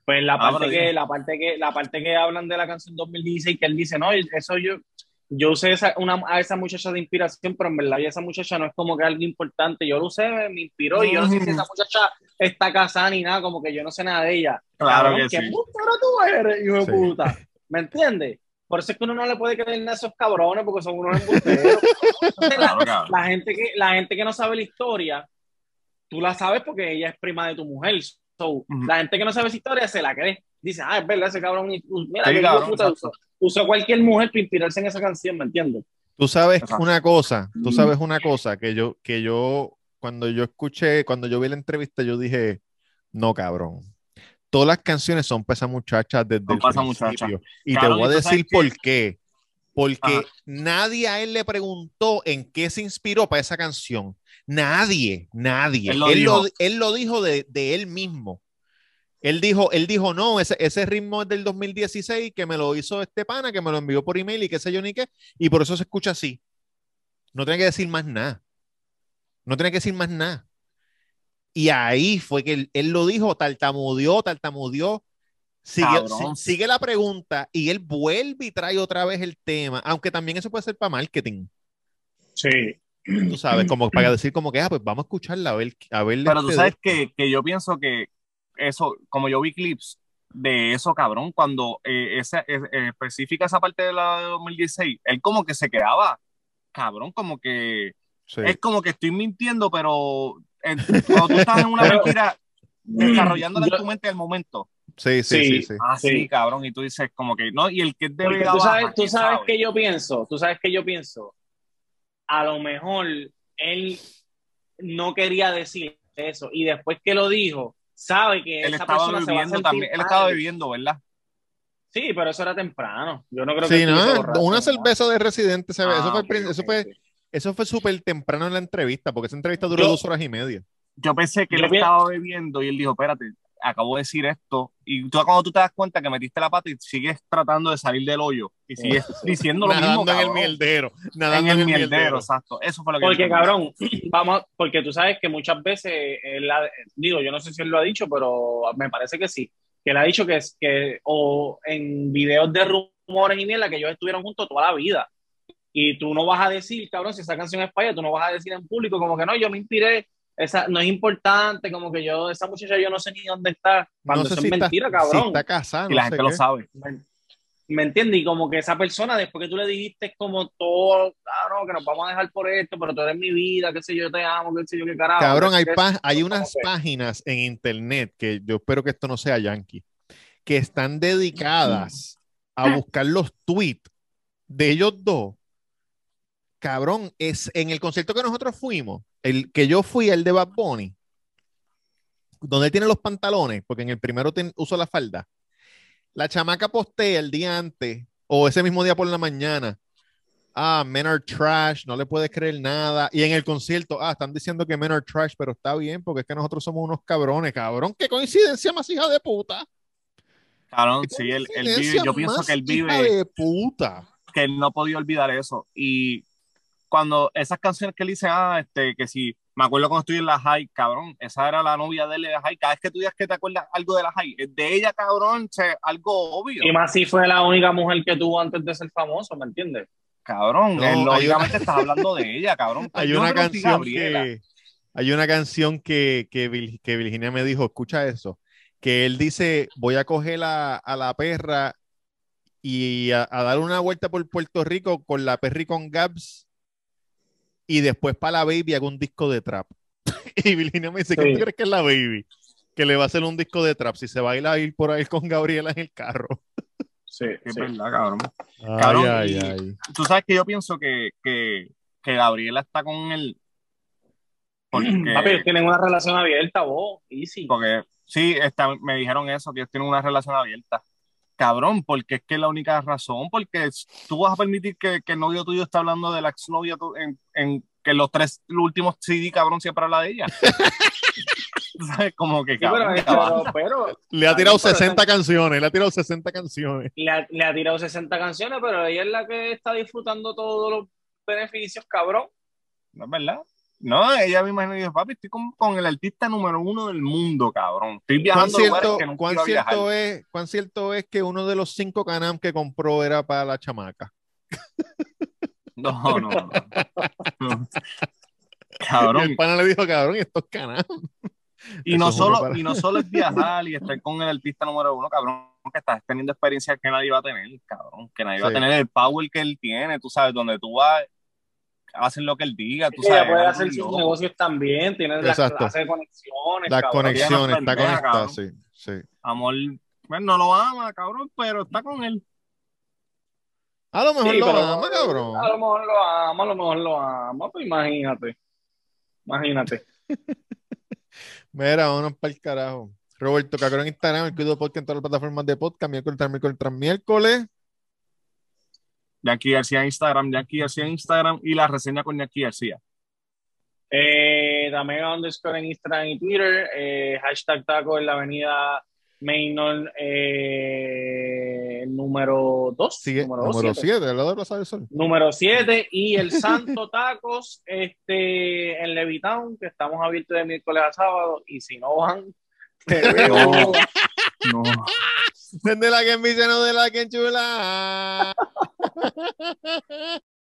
Pues la Ah, parte que, la parte que, la parte que hablan de la canción 2016, que él dice, no, eso yo, yo usé esa, una, a esa muchacha de inspiración, pero en verdad esa muchacha no es como que algo importante. Yo lo usé, me inspiró, y yo no sé si esa muchacha está casada ni nada, como que yo no sé nada de ella. Claro Cabrón, que ¿Qué sí. embustero tú eres, hijo de Sí. puta? ¿Me entiendes? Por eso es que uno no le puede creer a esos cabrones, porque son unos embusteros. La, la gente que, la gente que no sabe la historia, tú la sabes porque ella es prima de tu mujer. So, Ujú. La gente que no sabe esa historia se la cree. Dice, ah, es verdad, ese cabrón. Mira, Sí, cabrón, puta, usó, usó cualquier mujer para inspirarse en esa canción, ¿me entiendes? Tú sabes una cosa, tú sabes una cosa que yo, que yo, cuando yo escuché, cuando yo vi la entrevista, yo dije, no, cabrón. Todas las canciones son para esa muchacha desde el principio. muchacha. Y Cabrón, te voy ¿y a decir qué? por qué. Porque Ajá. nadie a él le preguntó en qué se inspiró para esa canción. Nadie, nadie. Él lo él, lo, dijo. él lo dijo de, de él mismo. Él dijo, él dijo, no, ese, ese ritmo es del 2016 que me lo hizo este pana, que me lo envió por email y qué sé yo ni qué, y por eso se escucha así. No tiene que decir más nada. No tiene que decir más nada. Y ahí fue que él, él lo dijo, tartamudeó, tartamudeó. Sigue, sigue la pregunta y él vuelve y trae otra vez el tema, aunque también eso puede ser para marketing, Sí. Tú sabes, como para decir como que, ah, pues vamos a escucharla, a ver, a ver. Pero tú este sabes que, que yo pienso que eso, como yo vi clips de eso, cabrón, cuando eh, esa, eh, especifica esa parte de la de 2016, él como que se quedaba, cabrón, como que Sí. es como que estoy mintiendo, pero en- cuando tú estás en una mentira, desarrollándola en tu mente al momento, Sí, sí, sí, Sí. sí. así, Sí. cabrón, y tú dices como que no, y el que es de tú sabes, Baja, tú ¿quién sabes sabe? que yo pienso, tú sabes que yo pienso, a lo mejor él no quería decir eso y después que lo dijo, sabe que él esa estaba persona se va a bebiendo sentir también, él estaba bebiendo, ¿verdad? Sí, pero eso era temprano. Yo no creo que Sí, estuviese no, borracho, una ¿no? cerveza de residente, se ve. Ah, eso fue, ok, prin- eso fue, eso fue súper temprano en la entrevista, porque esa entrevista duró Yo- dos horas y media. Yo pensé que Yo él estaba bebiendo y él dijo, espérate, acabo de decir esto. Y tú cuando tú te das cuenta que metiste la pata y sigues tratando de salir del hoyo y sigues diciendo lo Nadando mismo, en el mierdero. En Nadando el mierdero, exacto. Eso fue lo que yo Porque, cabrón, vamos, porque tú sabes que muchas veces, él ha- digo, yo no sé si él lo ha dicho, pero me parece que sí, que él ha dicho que, es que o en videos de rumores y mierda, que ellos estuvieron juntos toda la vida. Y tú no vas a decir, cabrón, si esa canción es falla, tú no vas a decir en público como que no, yo me inspiré, esa no es importante, como que yo, esa muchacha yo no sé ni dónde está, cuando No sé eso si es está, mentira, si cabrón. está casada. Y la no gente lo sabe. ¿Me entiendes? Y como que esa persona, después que tú le dijiste como todo, ah, no, que nos vamos a dejar por esto, pero tú eres mi vida, qué sé yo, te amo, qué sé yo, qué carajo. Cabrón, hay, pa- hay unas que- páginas en internet que yo espero que esto no sea yankee, que están dedicadas a buscar los tweets de ellos dos. Cabrón, es en el concierto que nosotros fuimos, el que yo fui, el de Bad Bunny, donde él tiene los pantalones, porque en el primero ten- usó la falda. La chamaca postea el día antes, o ese mismo día por la mañana. Ah, men are trash, no le puedes creer nada. Y en el concierto, ah, están diciendo que men are trash, pero está bien, porque es que nosotros somos unos cabrones, cabrón. Qué coincidencia más hija de puta. Cabrón, sí, él, él vive, yo pienso que él hija vive, de puta. que él no podía olvidar eso. Y cuando esas canciones que él dice, ah, este, que si me acuerdo cuando estoy en la high, cabrón, esa era la novia de él en la high. Cada vez que tú digas que te acuerdas algo de la high, es de ella, cabrón, che, algo obvio. Y más si fue la única mujer que tuvo antes de ser famoso, ¿me entiendes? Cabrón, No, él, hay lógicamente estás hablando de ella, cabrón. Hay Yo una canción que hay una canción que, que, Vil- que Virginia me dijo, escucha eso, que él dice, voy a coger a, a la perra y a, a dar una vuelta por Puerto Rico con la perra y con Gabs y después para la baby hago un disco de trap. y Virginia me dice, ¿qué Sí. tú crees que es la baby? Que le va a hacer un disco de trap si se va a ir a ir por ahí con Gabriela en el carro. Sí, Es sí. verdad, cabrón. Ay, Cabrón, ay, y- ay. Tú sabes que yo pienso que, que, que Gabriela está con él. Porque, Papi, ellos tienen una relación abierta, vos, easy. porque sí, está, me dijeron eso, que ellos tienen una relación abierta. Cabrón, porque es que es la única razón, porque tú vas a permitir que, que el novio tuyo está hablando de la exnovia en, en que los tres los últimos CD, cabrón, siempre habla de ella. ¿Sabes? Como que Sí, pero, cabrón, pero, pero Le ha tirado pero 60 esa- canciones, le ha tirado 60 canciones. le, ha, le ha tirado 60 canciones, pero ella es la que está disfrutando todos los beneficios, cabrón. ¿no es verdad? No, ella me imagino y dijo, papi, estoy con, con el artista número uno del mundo, cabrón. Estoy ¿Cuán viajando cierto, que no cuán cierto es, ¿Cuán cierto es que uno de los cinco canam que compró era para la chamaca? No, no, no. No. Y Cabrón. el pana le dijo, cabrón, ¿y estos canam. Y no, Eso solo, para- y no solo es viajar y estar con el artista número uno, cabrón, que estás teniendo experiencias que nadie va a tener, cabrón. Que nadie va a tener el power que él tiene, tú sabes, donde tú vas, hacen lo que él diga, tú ella sabes. puede hacer sus negocios también, tiene las clases de conexiones. Las cabrón. conexiones, está cabrón. sí, sí. Amor, bueno, no lo ama, cabrón, pero está con él. A lo mejor Sí, lo pero- ama, cabrón. A lo mejor lo ama, a lo mejor lo ama, pues imagínate. Imagínate. Mira, vámonos para el carajo. Roberto Cacro en Instagram, el Cuido Podcast en todas las plataformas de podcast, miércoles tras miércoles tras miércoles. Jackie García en Instagram, Jackie García en Instagram y la reseña con Jackie García. Eh, Damega underscore en Instagram y Twitter. Eh, hashtag taco en la avenida Mainon eh, número 2. Sigue, número número siete. 7, al lado de Plaza del Sol. Número 7 y el Santo Tacos este, en Levitown, que estamos abiertos de miércoles a sábado. Y si no van, te veo. No. De la que envicia, no de la que enchula.